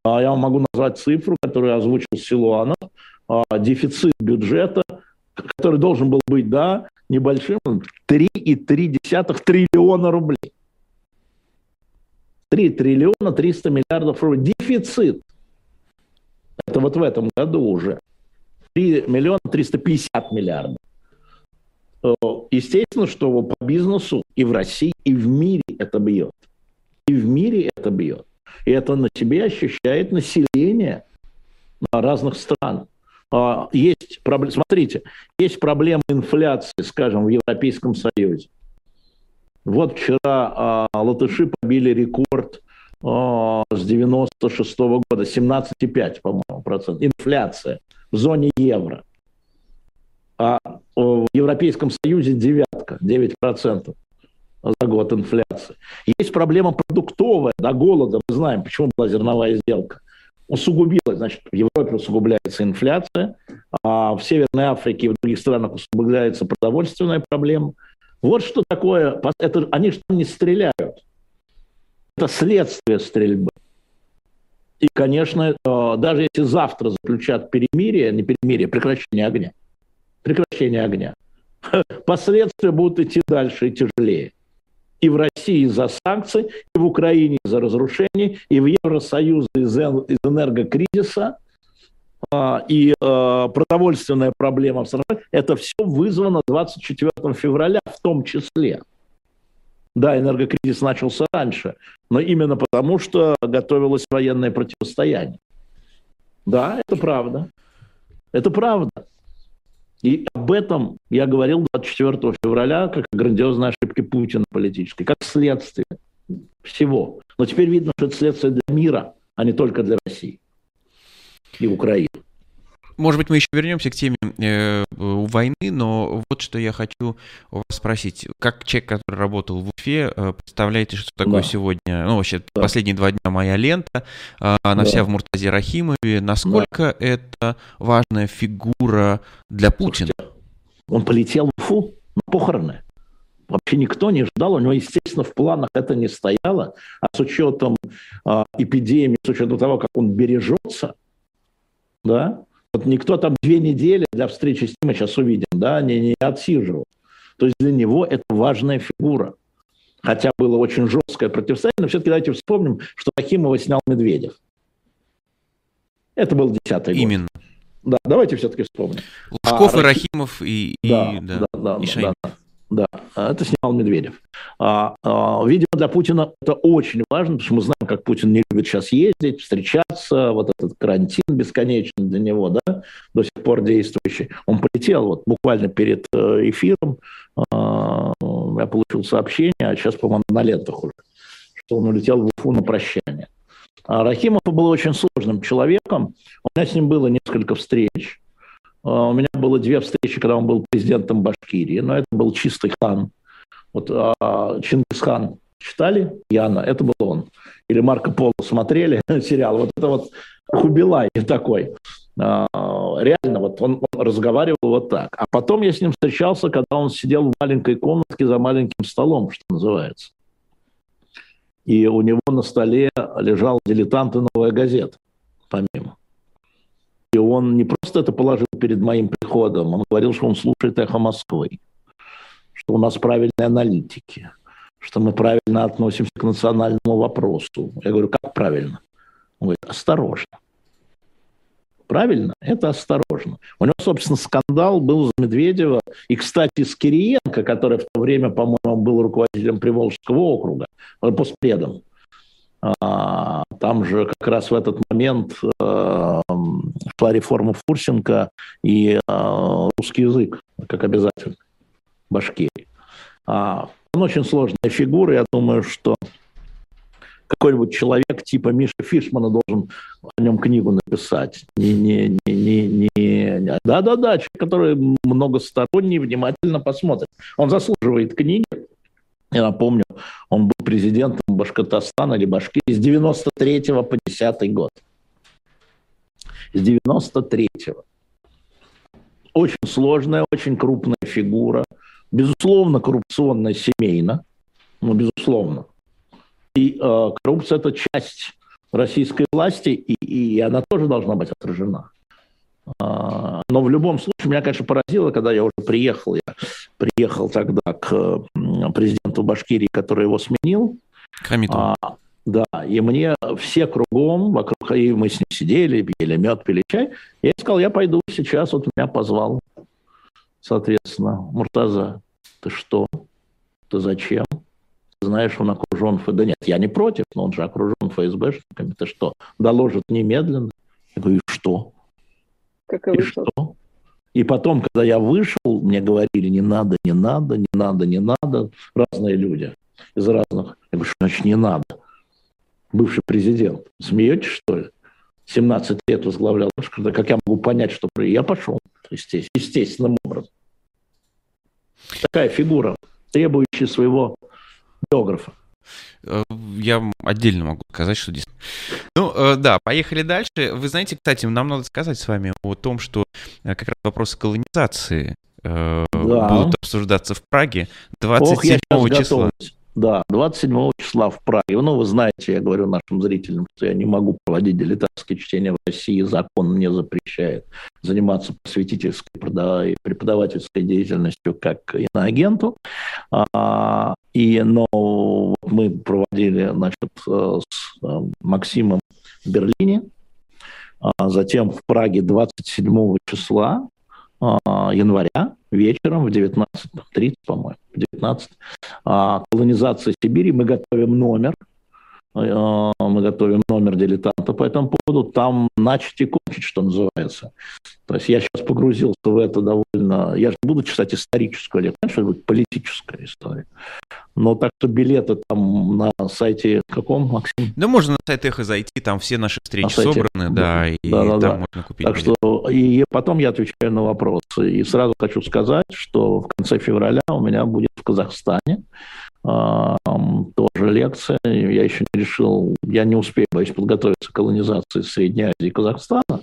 [SPEAKER 5] А я вам могу назвать цифру, которую озвучил Силуанов. А, дефицит бюджета, который должен был быть, да, небольшим, 3,3 триллиона рублей. 3 триллиона 300 миллиардов рублей. Дефицит. Это вот в этом году уже. 3 миллиона 350 миллиардов. Э, естественно, что по бизнесу и в России, и в мире это бьет. И в мире это бьет. И это на себе ощущает население разных стран. А, есть проблема, смотрите, есть проблема инфляции, скажем, в Европейском Союзе. Вот вчера а, латыши побили рекорд а, с 96 -го года, 17,5, по-моему, процент. Инфляция в зоне евро. А в Европейском Союзе девятка, 9 процентов за год инфляции. Есть проблема продуктовая, да, голода. Мы знаем, почему была зерновая сделка. Усугубилась, значит, в Европе усугубляется инфляция, а в Северной Африке и в других странах усугубляется продовольственная проблема – вот что такое, это, они же не стреляют. Это следствие стрельбы. И, конечно, э, даже если завтра заключат перемирие, не перемирие, прекращение огня, прекращение огня, последствия будут идти дальше и тяжелее. И в России из-за санкций, и в Украине из-за разрушений, и в Евросоюзе из-за энергокризиса, и а, продовольственная проблема в стране, это все вызвано 24 февраля в том числе. Да, энергокризис начался раньше, но именно потому, что готовилось военное противостояние. Да, это правда. Это правда. И об этом я говорил 24 февраля, как о грандиозной ошибке Путина политической, как следствие всего. Но теперь видно, что это следствие для мира, а не только для России и Украины.
[SPEAKER 2] Может быть, мы еще вернемся к теме э, войны, но вот что я хочу вас спросить. Как человек, который работал в Уфе, э, представляете, что такое да. сегодня, ну, вообще, да. последние два дня моя лента, э, она да. вся в Муртазе Рахимове. Насколько да. это важная фигура для Путина? Слушайте,
[SPEAKER 5] он полетел в Уфу на похороны. Вообще никто не ждал, у него, естественно, в планах это не стояло, а с учетом э, эпидемии, с учетом того, как он бережется, да, вот никто там две недели для встречи с ним, мы сейчас увидим, да, не, не отсиживал. То есть для него это важная фигура. Хотя было очень жесткое противостояние, но все-таки давайте вспомним, что Рахимова снял Медведев. Это был десятый год.
[SPEAKER 2] Именно.
[SPEAKER 5] Да, давайте все-таки вспомним.
[SPEAKER 2] Лужков а, и Рахимов и,
[SPEAKER 5] и, да, да, да, и да, да. Да, это снял Медведев. А, а, видимо, для Путина это очень важно, потому что мы знаем, как Путин не любит сейчас ездить, встречаться, вот этот карантин бесконечный для него, да, до сих пор действующий. Он полетел вот буквально перед э, эфиром, а, я получил сообщение, а сейчас, по-моему, на лентах уже, что он улетел в Уфу на прощание. А Рахимов был очень сложным человеком, у меня с ним было несколько встреч, а, у меня было две встречи, когда он был президентом Башкирии, но это был чистый хан. Вот а, Чингисхан читали? Яна, это был он. Или Марко Поло смотрели сериал. Вот это вот Хубилай такой. А, реально, вот он, он разговаривал вот так. А потом я с ним встречался, когда он сидел в маленькой комнатке за маленьким столом, что называется. И у него на столе лежал «Дилетант» и «Новая газета», помимо. Он не просто это положил перед моим приходом, он говорил, что он слушает «Эхо Москвы», что у нас правильные аналитики, что мы правильно относимся к национальному вопросу. Я говорю, как правильно? Он говорит, осторожно. Правильно? Это осторожно. У него, собственно, скандал был за Медведева. И, кстати, с Кириенко, который в то время, по-моему, был руководителем Приволжского округа, постпредом. Там же как раз в этот момент э, шла реформа Фурсенко и э, русский язык как обязательный в Башкирии. А, он очень сложная фигура, я думаю, что какой-нибудь человек типа Миши Фишмана должен о нем книгу написать. Не, не, не, не, не, да-да-да, человек, который многосторонний, внимательно посмотрит. Он заслуживает книги. Я напомню, он был президентом Башкортостана или Башкирии с 93 по 10 год. С 93-го. Очень сложная, очень крупная фигура. Безусловно, коррупционная семейно. Ну, безусловно. И э, коррупция – это часть российской власти, и, и она тоже должна быть отражена. А, но в любом случае, меня, конечно, поразило, когда я уже приехал, я приехал тогда к президенту Башкирии, который его сменил.
[SPEAKER 2] Хамитов. А,
[SPEAKER 5] да, и мне все кругом, вокруг, и мы с ним сидели, пили мед, пили чай. Я сказал, я пойду сейчас, вот меня позвал, соответственно, Муртаза, ты что? Ты зачем? Ты знаешь, он окружен ФСБ. Да нет, я не против, но он же окружен ФСБшниками. Ты что, доложит немедленно? Я говорю, и что?
[SPEAKER 3] Как и, и вышел. что?
[SPEAKER 5] И потом, когда я вышел, мне говорили, не надо, не надо, не надо, не надо. Разные люди из разных. Я говорю, что значит не надо? Бывший президент. Смеетесь, что ли? 17 лет возглавлял Башкортостан. Как я могу понять, что... Я пошел, естественно, естественным образом. Такая фигура, требующая своего биографа.
[SPEAKER 2] Э, я отдельно могу сказать, что здесь... Ну, э, да, поехали дальше. Вы знаете, кстати, нам надо сказать с вами о том, что э, как раз вопросы колонизации да. будут обсуждаться в Праге 27 Ох, числа.
[SPEAKER 5] Готовлюсь. Да, 27 числа в Праге. Ну, вы знаете, я говорю нашим зрителям, что я не могу проводить дилетантские чтения в России. Закон мне запрещает заниматься просветительской и преподавательской деятельностью как иноагенту. А, и, но мы проводили значит, э, с э, Максимом в Берлине, а затем в Праге 27 числа января вечером в 19.30, по-моему, 19, а, колонизация Сибири. Мы готовим номер, а, мы готовим номер дилетанта по этому поводу. Там начать и кончить, что называется. То есть я сейчас погрузился в это довольно... Я же буду читать историческую лекцию, конечно, будет политическая история. Но так что билеты там на сайте каком, Максим?
[SPEAKER 2] Да можно на сайт Эхо зайти, там все наши встречи собраны, да, и да, да, там
[SPEAKER 5] да. можно купить Так билет. что и потом я отвечаю на вопросы. И сразу хочу сказать, что в конце февраля у меня будет в Казахстане тоже лекция. Я еще не решил, я не успею, боюсь, подготовиться к колонизации Средней Азии и Казахстана.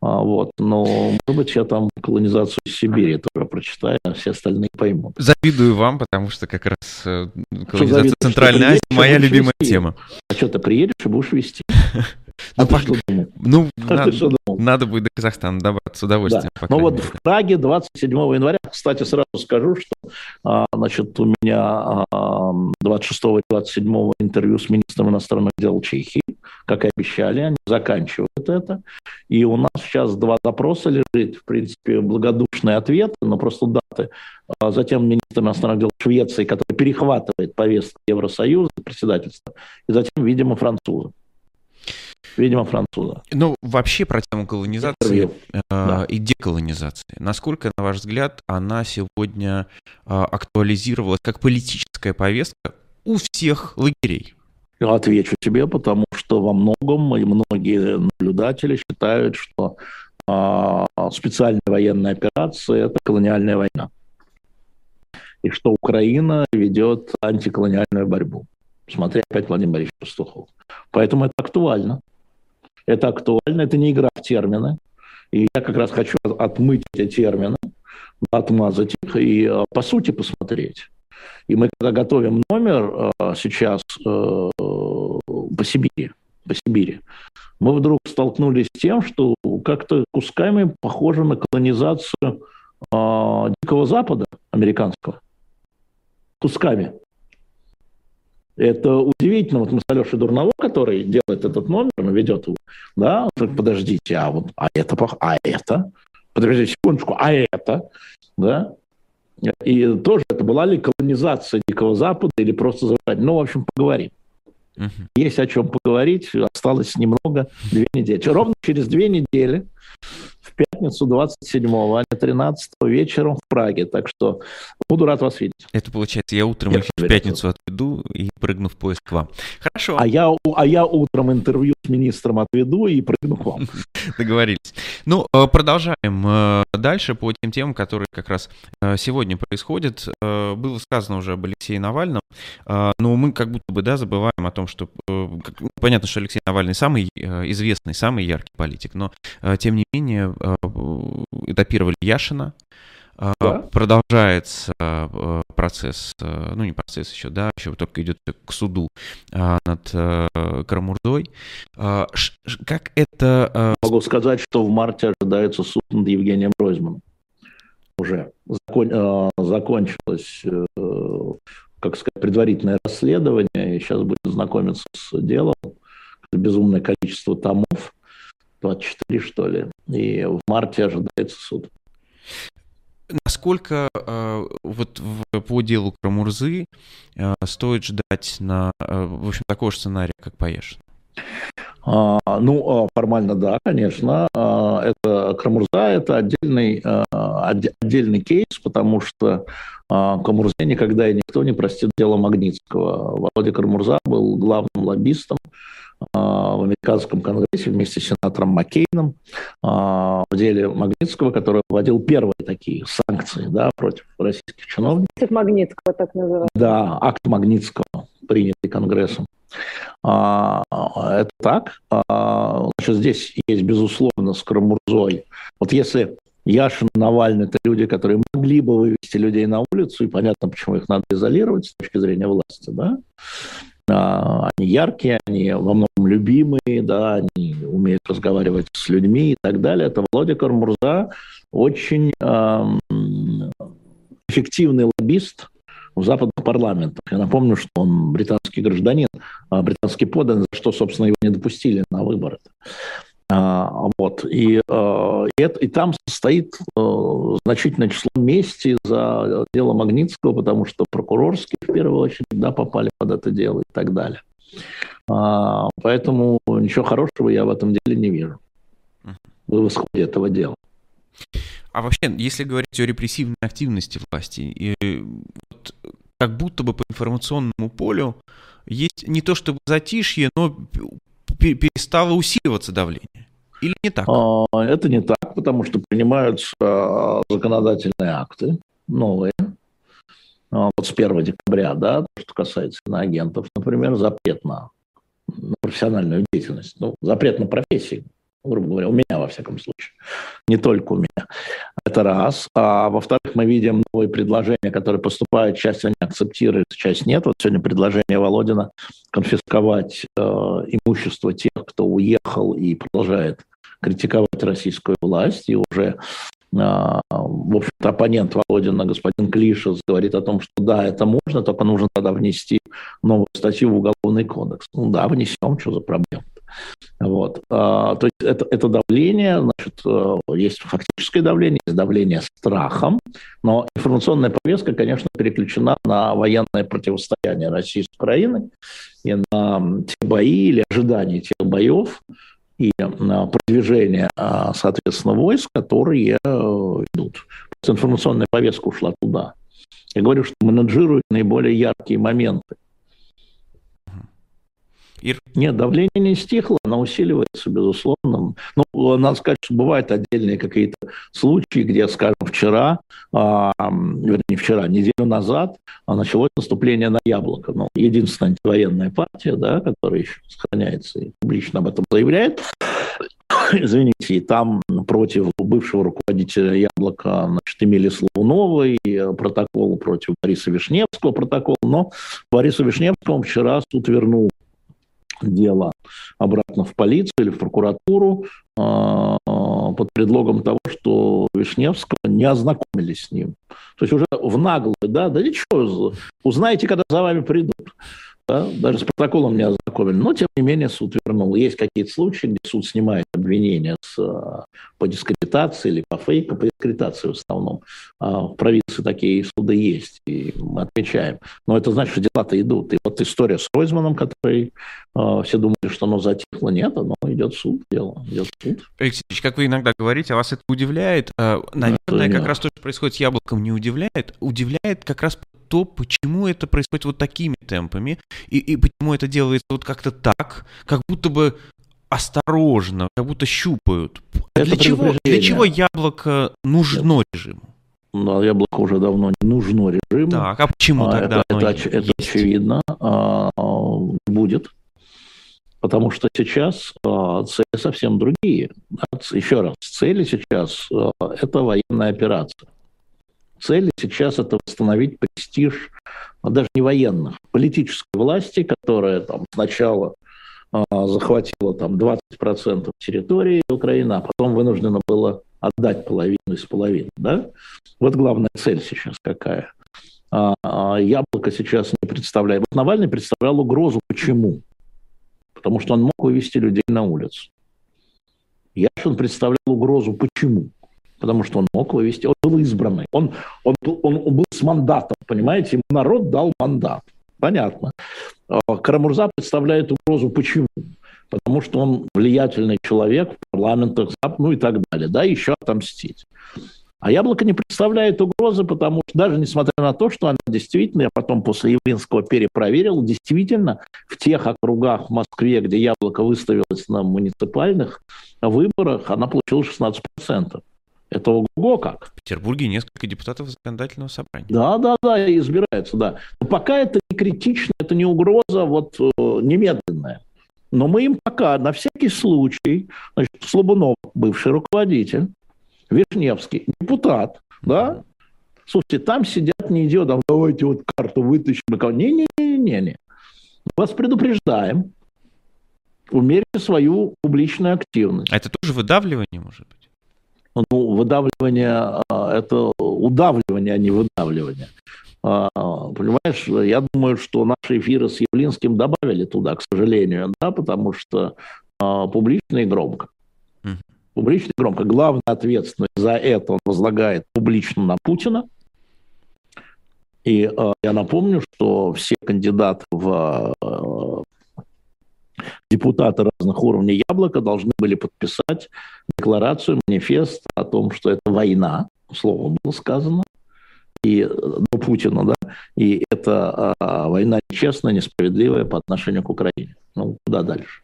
[SPEAKER 5] А, вот. Но, может быть, я там колонизацию Сибири тоже прочитаю, а все остальные поймут.
[SPEAKER 2] Завидую вам, потому что как раз э, колонизация Центральной Азии моя любимая вести? тема.
[SPEAKER 5] А что, ты приедешь и будешь вести?
[SPEAKER 2] Ну, а пока... ну надо, надо будет до Казахстана добраться с удовольствием.
[SPEAKER 5] Да. Ну вот в Праге 27 января, кстати, сразу скажу, что а, значит, у меня 26 и 27 интервью с министром иностранных дел Чехии, как и обещали, они заканчивают это. И у нас сейчас два запроса лежит, в принципе, благодушные ответы, но просто даты. А затем министр иностранных дел Швеции, который перехватывает повестку Евросоюза, председательства, и затем, видимо, французы видимо, француза.
[SPEAKER 2] Ну, вообще про тему колонизации э, да. и деколонизации. Насколько, на ваш взгляд, она сегодня э, актуализировалась как политическая повестка у всех лагерей?
[SPEAKER 5] Я отвечу тебе, потому что во многом и многие наблюдатели считают, что э, специальная военная операция – это колониальная война. И что Украина ведет антиколониальную борьбу. Смотри опять Владимир Борисович Пастухов. Поэтому это актуально. Это актуально, это не игра в термины. И я как раз хочу отмыть эти термины, отмазать их и э, по сути посмотреть. И мы, когда готовим номер э, сейчас э, по Сибири, по Сибири, мы вдруг столкнулись с тем, что как-то кусками похоже на колонизацию Дикого Запада американского. Кусками. Это удивительно. Вот мы с Алешей Дурново, который делает этот номер, он ведет его, да, подождите, а вот, а это, а это, подождите секундочку, а это, да, и тоже это была ли колонизация Дикого Запада или просто завоевание. Ну, в общем, поговорим. Угу. Есть о чем поговорить, осталось немного, две недели. Ровно через две недели пятницу 27-го, а не 13 вечером в Праге. Так что буду рад вас видеть.
[SPEAKER 2] Это получается, я утром я в пятницу отведу и прыгну в поезд к вам. Хорошо.
[SPEAKER 5] А я, а я утром интервью с министром отведу и прыгну к вам.
[SPEAKER 2] Договорились. Ну, э, продолжаем э, дальше по тем темам, которые как раз э, сегодня происходят. Было сказано уже об Алексее Навальном, но мы как будто бы, да, забываем о том, что понятно, что Алексей Навальный самый известный, самый яркий политик, но тем не менее этапировали Яшина, а, да? Продолжается а, процесс, ну не процесс еще, да, еще только идет к суду над Карамурдой. Как это...
[SPEAKER 5] Могу сказать, что в марте ожидается суд над Евгением Ройзманом. Уже закон, закончилось, э, как сказать, предварительное расследование, и сейчас будет знакомиться с делом. Безумное количество томов, 24 что ли, и в марте ожидается суд.
[SPEAKER 2] Насколько э, вот по делу Крамурзы э, стоит ждать на, э, в общем, такого же сценария, как Поешин?
[SPEAKER 5] А, ну, а, формально да, конечно. А, это Крамурза – это отдельный, отдельный кейс, потому что Крамурзе никогда и никто не простит дело Магнитского. Володя Крамурза был главным лоббистом в американском конгрессе вместе с сенатором Маккейном в деле Магнитского, который вводил первые такие санкции да, против российских чиновников.
[SPEAKER 3] Акт Магнитского так называется.
[SPEAKER 5] Да, акт Магнитского, принятый Конгрессом. А, это так. Значит, здесь есть, безусловно, с Карамурзой. Вот если Яшин, Навальный – это люди, которые могли бы вывести людей на улицу, и понятно, почему их надо изолировать с точки зрения власти, да. А, они яркие, они во многом любимые, да, они умеют разговаривать с людьми и так далее. Это Володя Кармурза очень эм, эффективный лоббист в западных парламентах. Я напомню, что он британский гражданин, а британский подан, за что, собственно, его не допустили на выборы. А, вот. И, а, и, это, и там стоит значительное число мести за дело Магнитского, потому что прокурорские в первую очередь да, попали под это дело и так далее. Поэтому ничего хорошего я в этом деле не вижу в исходе этого дела.
[SPEAKER 2] А вообще, если говорить о репрессивной активности власти, и, вот, как будто бы по информационному полю есть не то чтобы затишье, но перестало усиливаться давление. Или не так? А,
[SPEAKER 5] это не так, потому что принимаются а, законодательные акты новые. А, вот с 1 декабря, да, что касается иноагентов, например, запрет на профессиональную деятельность, ну, запрет на профессии, грубо говоря, у меня, во всяком случае. Не только у меня. Это раз. А во-вторых, мы видим новые предложения, которые поступают, часть они акцептируют, часть нет. Вот сегодня предложение Володина конфисковать э, имущество тех, кто уехал и продолжает критиковать российскую власть, и уже а, в общем-то, оппонент Володина, господин Клишес, говорит о том, что да, это можно, только нужно тогда внести новую статью в Уголовный кодекс. Ну да, внесем, что за проблема. Вот. А, то есть это, это давление, значит, э, есть фактическое давление, есть давление страхом, но информационная повестка, конечно, переключена на военное противостояние России с Украиной и на те бои или ожидания тех боев, и а, продвижение, а, соответственно, войск, которые э, идут. Информационная повестка ушла туда. Я говорю, что менеджируют наиболее яркие моменты. Ир? Нет, давление не стихло, оно усиливается, безусловно. Ну, надо сказать, что бывают отдельные какие-то случаи, где, скажем, вчера, а, вернее, вчера, неделю назад началось наступление на яблоко. Ну, единственная антивоенная партия, да, которая еще сохраняется и публично об этом заявляет, извините, и там против бывшего руководителя «Яблока» значит, имели Слонова и протокол против Бориса Вишневского протокол, но Борису Вишневскому вчера суд вернул дело обратно в полицию или в прокуратуру а, под предлогом того, что Вишневского не ознакомились с ним. То есть уже в наглую, да, да ничего, узнаете, когда за вами придут. Да? Даже с протоколом не ознакомили. Но, тем не менее, суд вернул. Есть какие-то случаи, где суд снимает обвинения с, а, по дискредитации или по фейку, по дискредитации в основном. А в провинции такие суды есть, и мы отмечаем. Но это значит, что дела-то идут. И вот история с Ройзманом, который э, все думали, что оно затихло, нет, оно идет в суд, дело идет в суд.
[SPEAKER 2] Алексей как вы иногда говорите, а вас это удивляет? Наверное, это как раз то, что происходит с яблоком, не удивляет. Удивляет как раз то, почему это происходит вот такими темпами, и, и почему это делается вот как-то так, как будто бы осторожно, как будто щупают. Это для, чего, для чего яблоко нужно режиму?
[SPEAKER 5] Ну, яблоко уже давно не нужно режиму.
[SPEAKER 2] Так, а почему а, тогда
[SPEAKER 5] это, это, это, это очевидно. А, будет. Потому что сейчас а, цели совсем другие. Еще раз, цели сейчас а, это военная операция. Цели сейчас это восстановить престиж а даже не военных, политической власти, которая там сначала э, захватила там 20% территории Украины, а потом вынуждена была отдать половину из половины. Да? Вот главная цель сейчас какая. А, а Яблоко сейчас не представляет. Вот Навальный представлял угрозу. Почему? Потому что он мог вывести людей на улицу. Яшин представлял угрозу. Почему? Потому что он мог вывести, он был избранный, он, он, он был с мандатом, понимаете, ему народ дал мандат. Понятно. А, Карамурза представляет угрозу. Почему? Потому что он влиятельный человек в парламентах, ну и так далее, да, еще отомстить. А яблоко не представляет угрозы, потому что даже несмотря на то, что она действительно, я потом после Явлинского перепроверил, действительно в тех округах в Москве, где яблоко выставилось на муниципальных выборах, она получила 16%. Это ого как.
[SPEAKER 2] В Петербурге несколько депутатов законодательного собрания.
[SPEAKER 5] Да, да, да, избираются, да. Но пока это не критично, это не угроза вот э, немедленная. Но мы им пока, на всякий случай, значит, Слобунов, бывший руководитель, Вишневский, депутат, да? Слушайте, там сидят не идиоты, давайте вот карту вытащим. Не-не-не-не-не. Вас предупреждаем. Умерьте свою публичную активность.
[SPEAKER 2] А это тоже выдавливание, может быть?
[SPEAKER 5] Ну, выдавливание а, – это удавливание, а не выдавливание. А, понимаешь, я думаю, что наши эфиры с Явлинским добавили туда, к сожалению, да, потому что а, публично и громко. Публично и громко. Главная ответственность за это он возлагает публично на Путина. И я напомню, что все кандидаты в депутаты разных уровней Яблока должны были подписать декларацию, манифест о том, что это война, слово было сказано, и до Путина, да, и это а, война нечестная, несправедливая по отношению к Украине. Ну, куда дальше?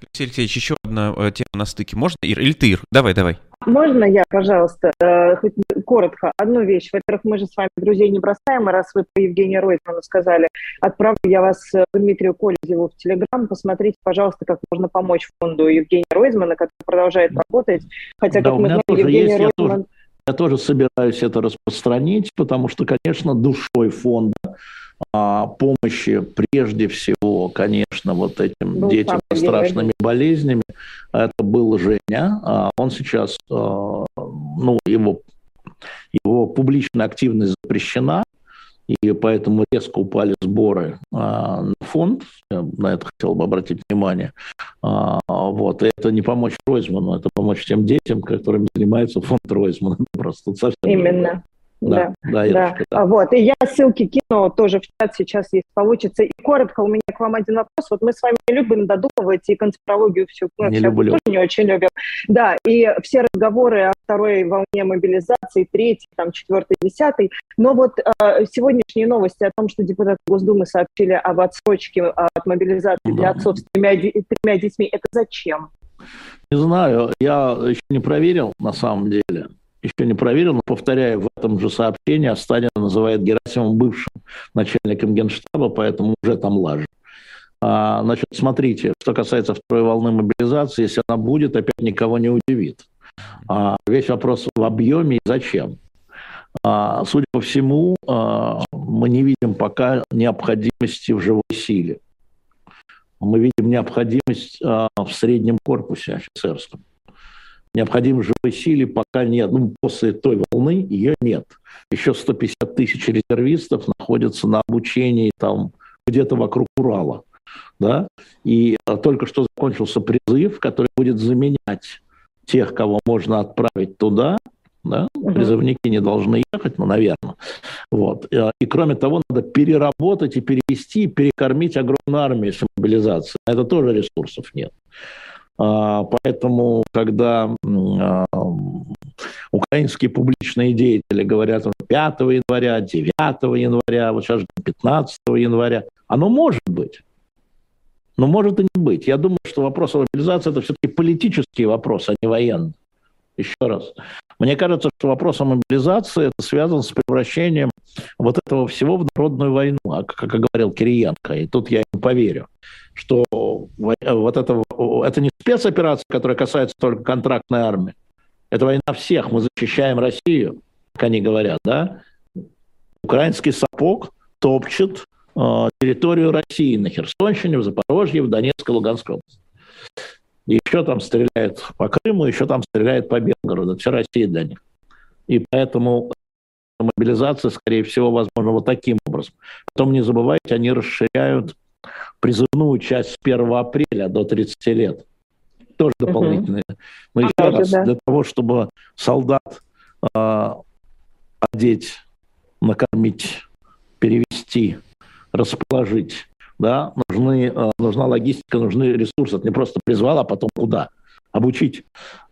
[SPEAKER 2] Алексей Алексеевич, еще одна э, тема на стыке. Можно, Ир? Или ты, Ир? Давай, давай.
[SPEAKER 3] Можно я, пожалуйста, э, хоть коротко, одну вещь. Во-первых, мы же с вами друзей не бросаем, и раз вы по Евгению Ройзману сказали, отправлю я вас к Дмитрию Кользеву в Телеграм, посмотрите, пожалуйста, как можно помочь фонду Евгения Ройзмана, который продолжает работать, хотя,
[SPEAKER 5] да,
[SPEAKER 3] как мы знаем, Евгений есть, Ройзман...
[SPEAKER 5] Я тоже, я тоже собираюсь это распространить, потому что, конечно, душой фонда а, помощи прежде всего, конечно, вот этим был детям со страшными болезнями. Это был Женя. А он сейчас, а, ну, его, его публичная активность запрещена, и поэтому резко упали сборы а, на фонд. Я на это хотел бы обратить внимание. А, вот. И это не помочь Ройзману, это помочь тем детям, которыми занимается фонд Ройзмана. Просто совсем
[SPEAKER 3] Именно. Да, да, да. да. Вот, и я ссылки кину тоже в чат сейчас, если получится. И коротко, у меня к вам один вопрос. Вот мы с вами любим додумывать и конспирологию всю, ну, не люблю. тоже не очень любим. Да, и все разговоры о второй волне мобилизации, третьей, там, четвертой, десятой. Но вот э, сегодняшние новости о том, что депутаты Госдумы сообщили об отсрочке от мобилизации да. для отцов с тремя, тремя детьми, это зачем?
[SPEAKER 5] Не знаю, я еще не проверил на самом деле еще не проверил, но повторяю, в этом же сообщении Сталин называет Герасимом бывшим начальником генштаба, поэтому уже там лажа. А, значит, смотрите, что касается второй волны мобилизации, если она будет, опять никого не удивит. А, весь вопрос в объеме и зачем. А, судя по всему, а, мы не видим пока необходимости в живой силе. Мы видим необходимость в среднем корпусе офицерском необходимой живой силе пока нет. Ну, после той волны ее нет. Еще 150 тысяч резервистов находятся на обучении там где-то вокруг Урала. Да? И только что закончился призыв, который будет заменять тех, кого можно отправить туда. Да? Угу. Призывники не должны ехать, ну, наверное. Вот. А, и кроме того, надо переработать и перевести, перекормить огромную армию с мобилизацией. Это тоже ресурсов нет. А, поэтому, когда а, украинские публичные деятели говорят 5 января, 9 января, вот сейчас 15 января, оно может быть. Но может и не быть. Я думаю, что вопрос о мобилизации – это все-таки политический вопрос, а не военный. Еще раз. Мне кажется, что вопрос о мобилизации это связан с превращением вот этого всего в народную войну, а как говорил Кириенко, и тут я не поверю, что вот это, это не спецоперация, которая касается только контрактной армии, это война всех, мы защищаем Россию, как они говорят, да? Украинский сапог топчет э, территорию России на Херсонщине, в Запорожье, в Донецкой, Луганской области. Еще там стреляют по Крыму, еще там стреляют по Белгороду. Вся Россия для них. И поэтому мобилизация, скорее всего, возможно, вот таким образом. Потом не забывайте, они расширяют призывную часть с 1 апреля до 30 лет. Тоже дополнительные. Угу. Но еще а, раз, да. для того, чтобы солдат э, одеть, накормить, перевести, расположить, да, нужны, э, нужна логистика, нужны ресурсы. Это не просто призвал, а потом куда? Обучить.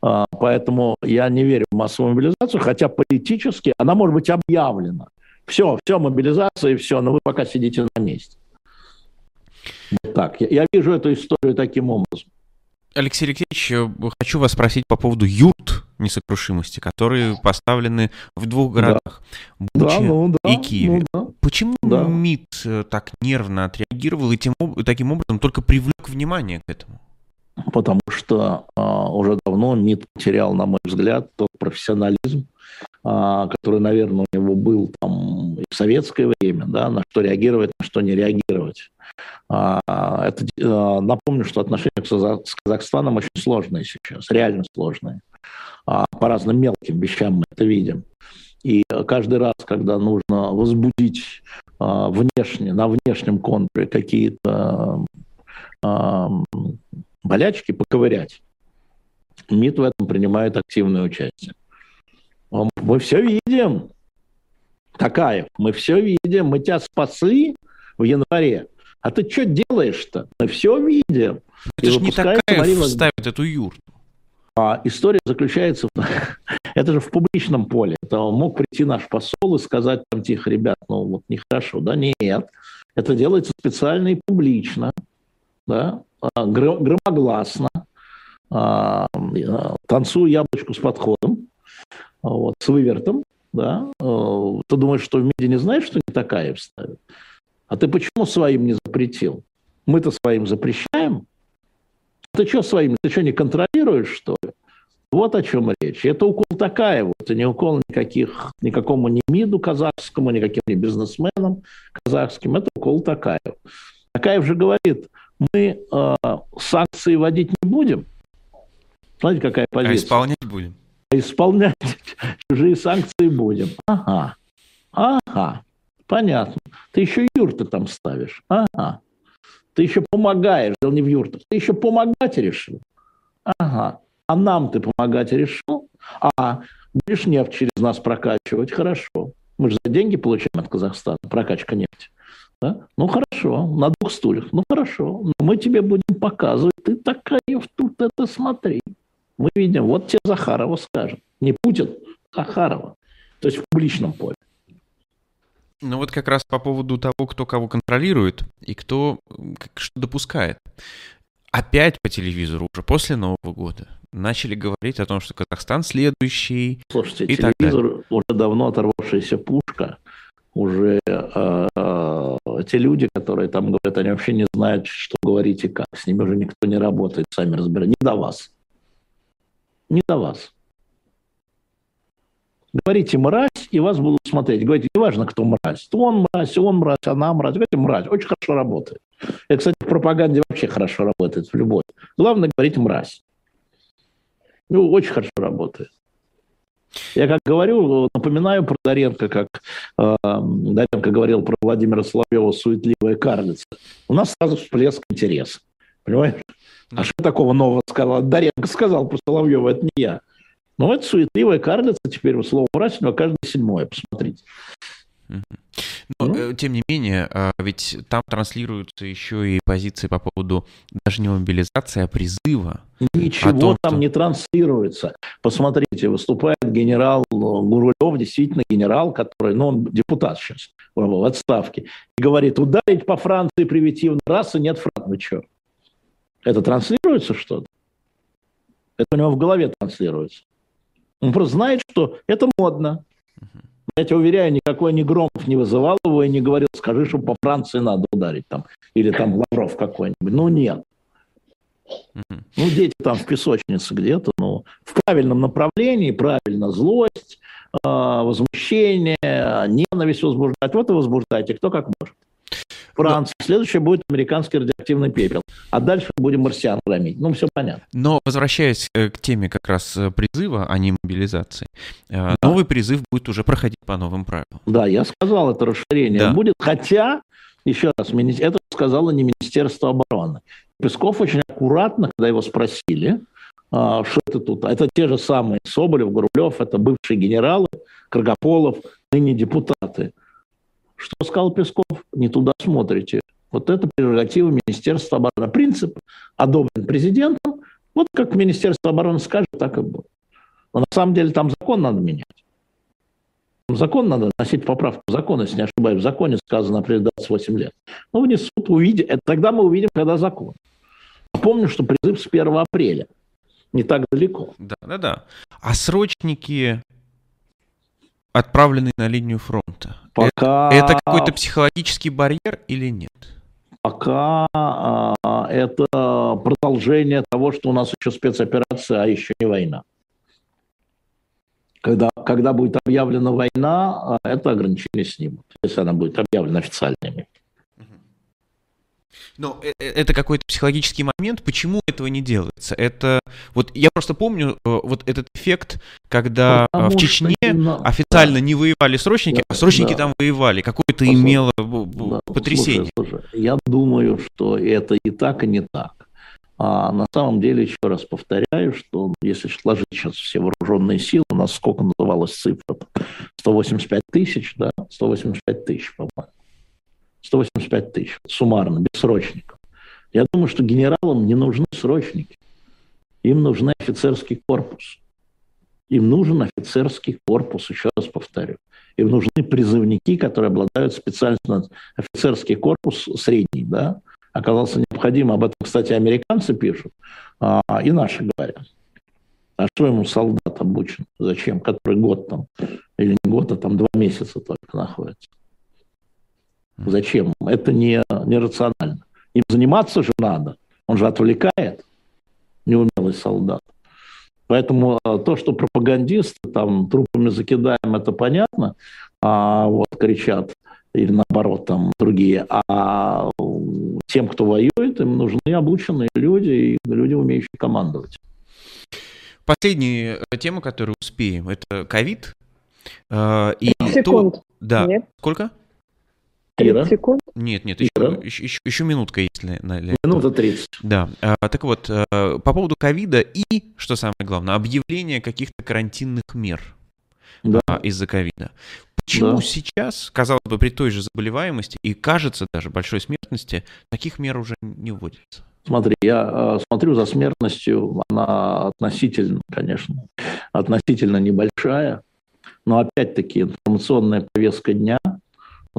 [SPEAKER 5] А, поэтому я не верю в массовую мобилизацию, хотя политически она может быть объявлена. Все, все, мобилизация и все, но вы пока сидите на месте. Вот так. Я, я вижу эту историю таким образом.
[SPEAKER 2] Алексей Алексеевич, э, хочу вас спросить по поводу юрт несокрушимости, которые поставлены в двух городах да. Буче да, ну, да, и Киеве. Ну, да. Почему да. МИД э, так нервно отреагировал и тем, таким образом только привлек внимание к этому?
[SPEAKER 5] потому что а, уже давно МИД потерял, на мой взгляд, тот профессионализм, а, который, наверное, у него был там и в советское время, да, на что реагировать, на что не реагировать. А, это, а, напомню, что отношения с Казахстаном очень сложные сейчас, реально сложные. А, по разным мелким вещам мы это видим. И каждый раз, когда нужно возбудить а, внешне, на внешнем контуре какие-то а, болячки, поковырять, МИД в этом принимает активное участие. Мы все видим, Такаев, мы все видим, мы тебя спасли в январе, а ты что делаешь-то? Мы все видим.
[SPEAKER 2] Это же не Такаев Марина... ставит эту юрту.
[SPEAKER 5] А история заключается это же в публичном поле. Это мог прийти наш посол и сказать там тихо, ребят, ну вот нехорошо. Да нет, это делается специально и публично, да, а, громогласно. А, танцую яблочку с подходом, вот, с вывертом, да. А, ты думаешь, что в МИДе не знаешь, что не такая ставит? А ты почему своим не запретил? Мы-то своим запрещаем, ты что своим, ты что, не контролируешь, что ли? Вот о чем речь. Это укол такая это не укол никаких, никакому ни МИДу казахскому, никаким ни бизнесменам казахским. Это укол такая. Такаев же говорит, мы э, санкции вводить не будем. Знаете, какая а позиция? А
[SPEAKER 2] исполнять будем.
[SPEAKER 5] А исполнять чужие санкции будем. Ага. Ага. Понятно. Ты еще юрты там ставишь. Ага. Ты еще помогаешь, дело не в юртах, ты еще помогать решил. Ага. А нам ты помогать решил? А будешь нефть через нас прокачивать? Хорошо. Мы же за деньги получаем от Казахстана, прокачка нефти. Да? Ну хорошо, на двух стульях. Ну хорошо, но мы тебе будем показывать. Ты такая тут это смотри. Мы видим, вот тебе Захарова скажет. Не Путин, Захарова. То есть в публичном поле.
[SPEAKER 2] Ну вот как раз по поводу того, кто кого контролирует и кто что допускает. Опять по телевизору уже после Нового года начали говорить о том, что Казахстан следующий.
[SPEAKER 5] Слушайте, и телевизор уже давно оторвавшаяся пушка. Уже э, э, те люди, которые там говорят, они вообще не знают, что говорить и как. С ними уже никто не работает, сами разбирают. Не до вас. Не до вас. Говорите «мразь», и вас будут смотреть. Говорите, неважно, кто мразь. То он мразь, он мразь, она мразь. Говорите «мразь». Очень хорошо работает. Это, кстати, в пропаганде вообще хорошо работает, в любой. Главное говорить «мразь». Ну, очень хорошо работает. Я как говорю, напоминаю про Даренко, как э, Даренко говорил про Владимира Соловьева «суетливая карлица». У нас сразу всплеск интереса. Понимаешь? А что такого нового сказал? Даренко сказал про Соловьева, это не я. Но это суетливая карлица, теперь слово у каждое седьмое, посмотрите.
[SPEAKER 2] Но, ну? тем не менее, а, ведь там транслируются еще и позиции по поводу даже не мобилизации, а призыва.
[SPEAKER 5] Ничего том, там что... не транслируется. Посмотрите, выступает генерал Гурулев, действительно генерал, который, ну, он депутат сейчас в отставке, и говорит, ударить по Франции превентивно раз, и нет фронта. Вы что? Это транслируется что-то? Это у него в голове транслируется. Он просто знает, что это модно. Я тебя уверяю, никакой ни Громов не вызывал его и не говорил, скажи, что по Франции надо ударить там. Или там Лавров какой-нибудь. Ну, нет. Ну, дети там в песочнице где-то, ну, в правильном направлении, правильно, злость, э, возмущение, ненависть возбуждать. Вот и возбуждайте, кто как может. Франция. Но... Следующее будет американский радиоактивный пепел. А дальше будем марсиан громить. Ну, все понятно.
[SPEAKER 2] Но возвращаясь э, к теме как раз э, призыва, а не мобилизации, э, да. новый призыв будет уже проходить по новым правилам.
[SPEAKER 5] Да, я сказал, это расширение да. будет. Хотя, еще раз, это сказала не Министерство обороны. Песков очень аккуратно, когда его спросили, а, что это тут? Это те же самые Соболев, Гурулев, это бывшие генералы, Каргополов, ныне депутаты. Что сказал Песков? Не туда смотрите. Вот это прерогатива Министерства обороны. Принцип одобрен президентом. Вот как Министерство обороны скажет, так и будет. Но на самом деле там закон надо менять. Закон надо носить поправку закона, если не ошибаюсь. В законе сказано при 28 лет. Ну, внесут, увидим. Это тогда мы увидим, когда закон. Помню, что призыв с 1 апреля. Не так далеко.
[SPEAKER 2] Да, да, да. А срочники отправленный на линию фронта. Пока... Это, это какой-то психологический барьер или нет?
[SPEAKER 5] пока а, это продолжение того, что у нас еще спецоперация, а еще не война. Когда, когда будет объявлена война, а, это ограничение снимут, если она будет объявлена официальными.
[SPEAKER 2] Но э, э, это какой-то психологический момент, почему этого не делается? Это вот я просто помню э, вот этот эффект, когда Потому в Чечне именно... официально да. не воевали срочники, да, а срочники да. там воевали. Какое-то Послушай, имело да, потрясение.
[SPEAKER 5] Слушай, слушай, я думаю, что это и так, и не так. А на самом деле, еще раз повторяю, что если сложить сейчас все вооруженные силы, у нас сколько называлась цифра? 185 тысяч, да? 185 тысяч, по-моему. 185 тысяч суммарно, без срочников. Я думаю, что генералам не нужны срочники. Им нужен офицерский корпус. Им нужен офицерский корпус, еще раз повторю. Им нужны призывники, которые обладают специальностью. Офицерский корпус средний, да, оказался необходим. Об этом, кстати, американцы пишут, а, и наши говорят. А что ему солдат обучен? Зачем? Который год там, или не год, а там два месяца только находится. Зачем? Это не, нерационально. Им заниматься же надо. Он же отвлекает неумелый солдат. Поэтому а, то, что пропагандисты там трупами закидаем, это понятно, а вот кричат, или наоборот, там другие, а тем, кто воюет, им нужны обученные люди и люди, умеющие командовать.
[SPEAKER 2] Последняя э, тема, которую успеем, это ковид. Э,
[SPEAKER 3] и Секунд.
[SPEAKER 2] То... Да.
[SPEAKER 3] Нет.
[SPEAKER 2] Сколько?
[SPEAKER 3] 30 секунд?
[SPEAKER 2] Нет, нет, еще, еще, еще, еще минутка есть. Для, для
[SPEAKER 5] Минута 30.
[SPEAKER 2] Да. А, так вот, а, по поводу ковида и, что самое главное, объявление каких-то карантинных мер да. а, из-за ковида. Почему да. сейчас, казалось бы, при той же заболеваемости и, кажется, даже большой смертности, таких мер уже не вводится?
[SPEAKER 5] Смотри, я смотрю за смертностью, она относительно, конечно, относительно небольшая, но опять-таки информационная повестка дня –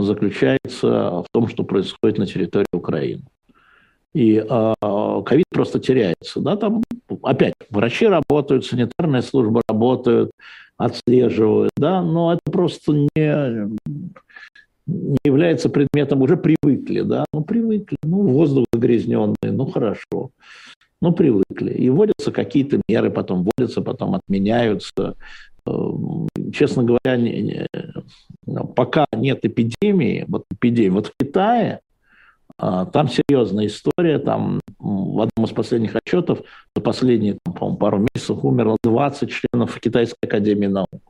[SPEAKER 5] заключается в том, что происходит на территории Украины. И а, ковид э, просто теряется. Да? Там опять врачи работают, санитарная служба работают, отслеживают, да? но это просто не, не является предметом, уже привыкли, да, ну привыкли, ну воздух загрязненный, ну хорошо, ну привыкли. И вводятся какие-то меры, потом вводятся, потом отменяются, Эм, честно говоря, пока нет эпидемии, вот эпидемии, вот в Китае, а, там серьезная история, там в одном из последних отчетов за последние, по пару месяцев умерло 20 членов Китайской академии наук.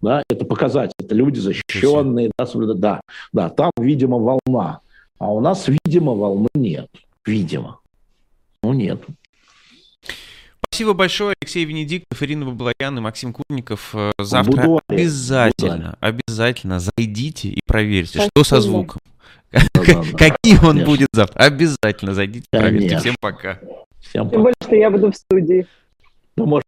[SPEAKER 5] Да, это показатель, это люди защищенные, да, да, да, там, видимо, волна, а у нас, видимо, волны нет, видимо, ну нет.
[SPEAKER 2] Спасибо большое, Алексей Венедиктов, Ирина Баблоян и Максим Курников. Э, завтра Буду обязательно, обязательно зайдите и проверьте, Спасибо. что со звуком. Какие он будет завтра. Обязательно зайдите, проверьте. Всем пока.
[SPEAKER 3] Всем пока. Тем более, что я буду в студии.
[SPEAKER 5] Ну, может,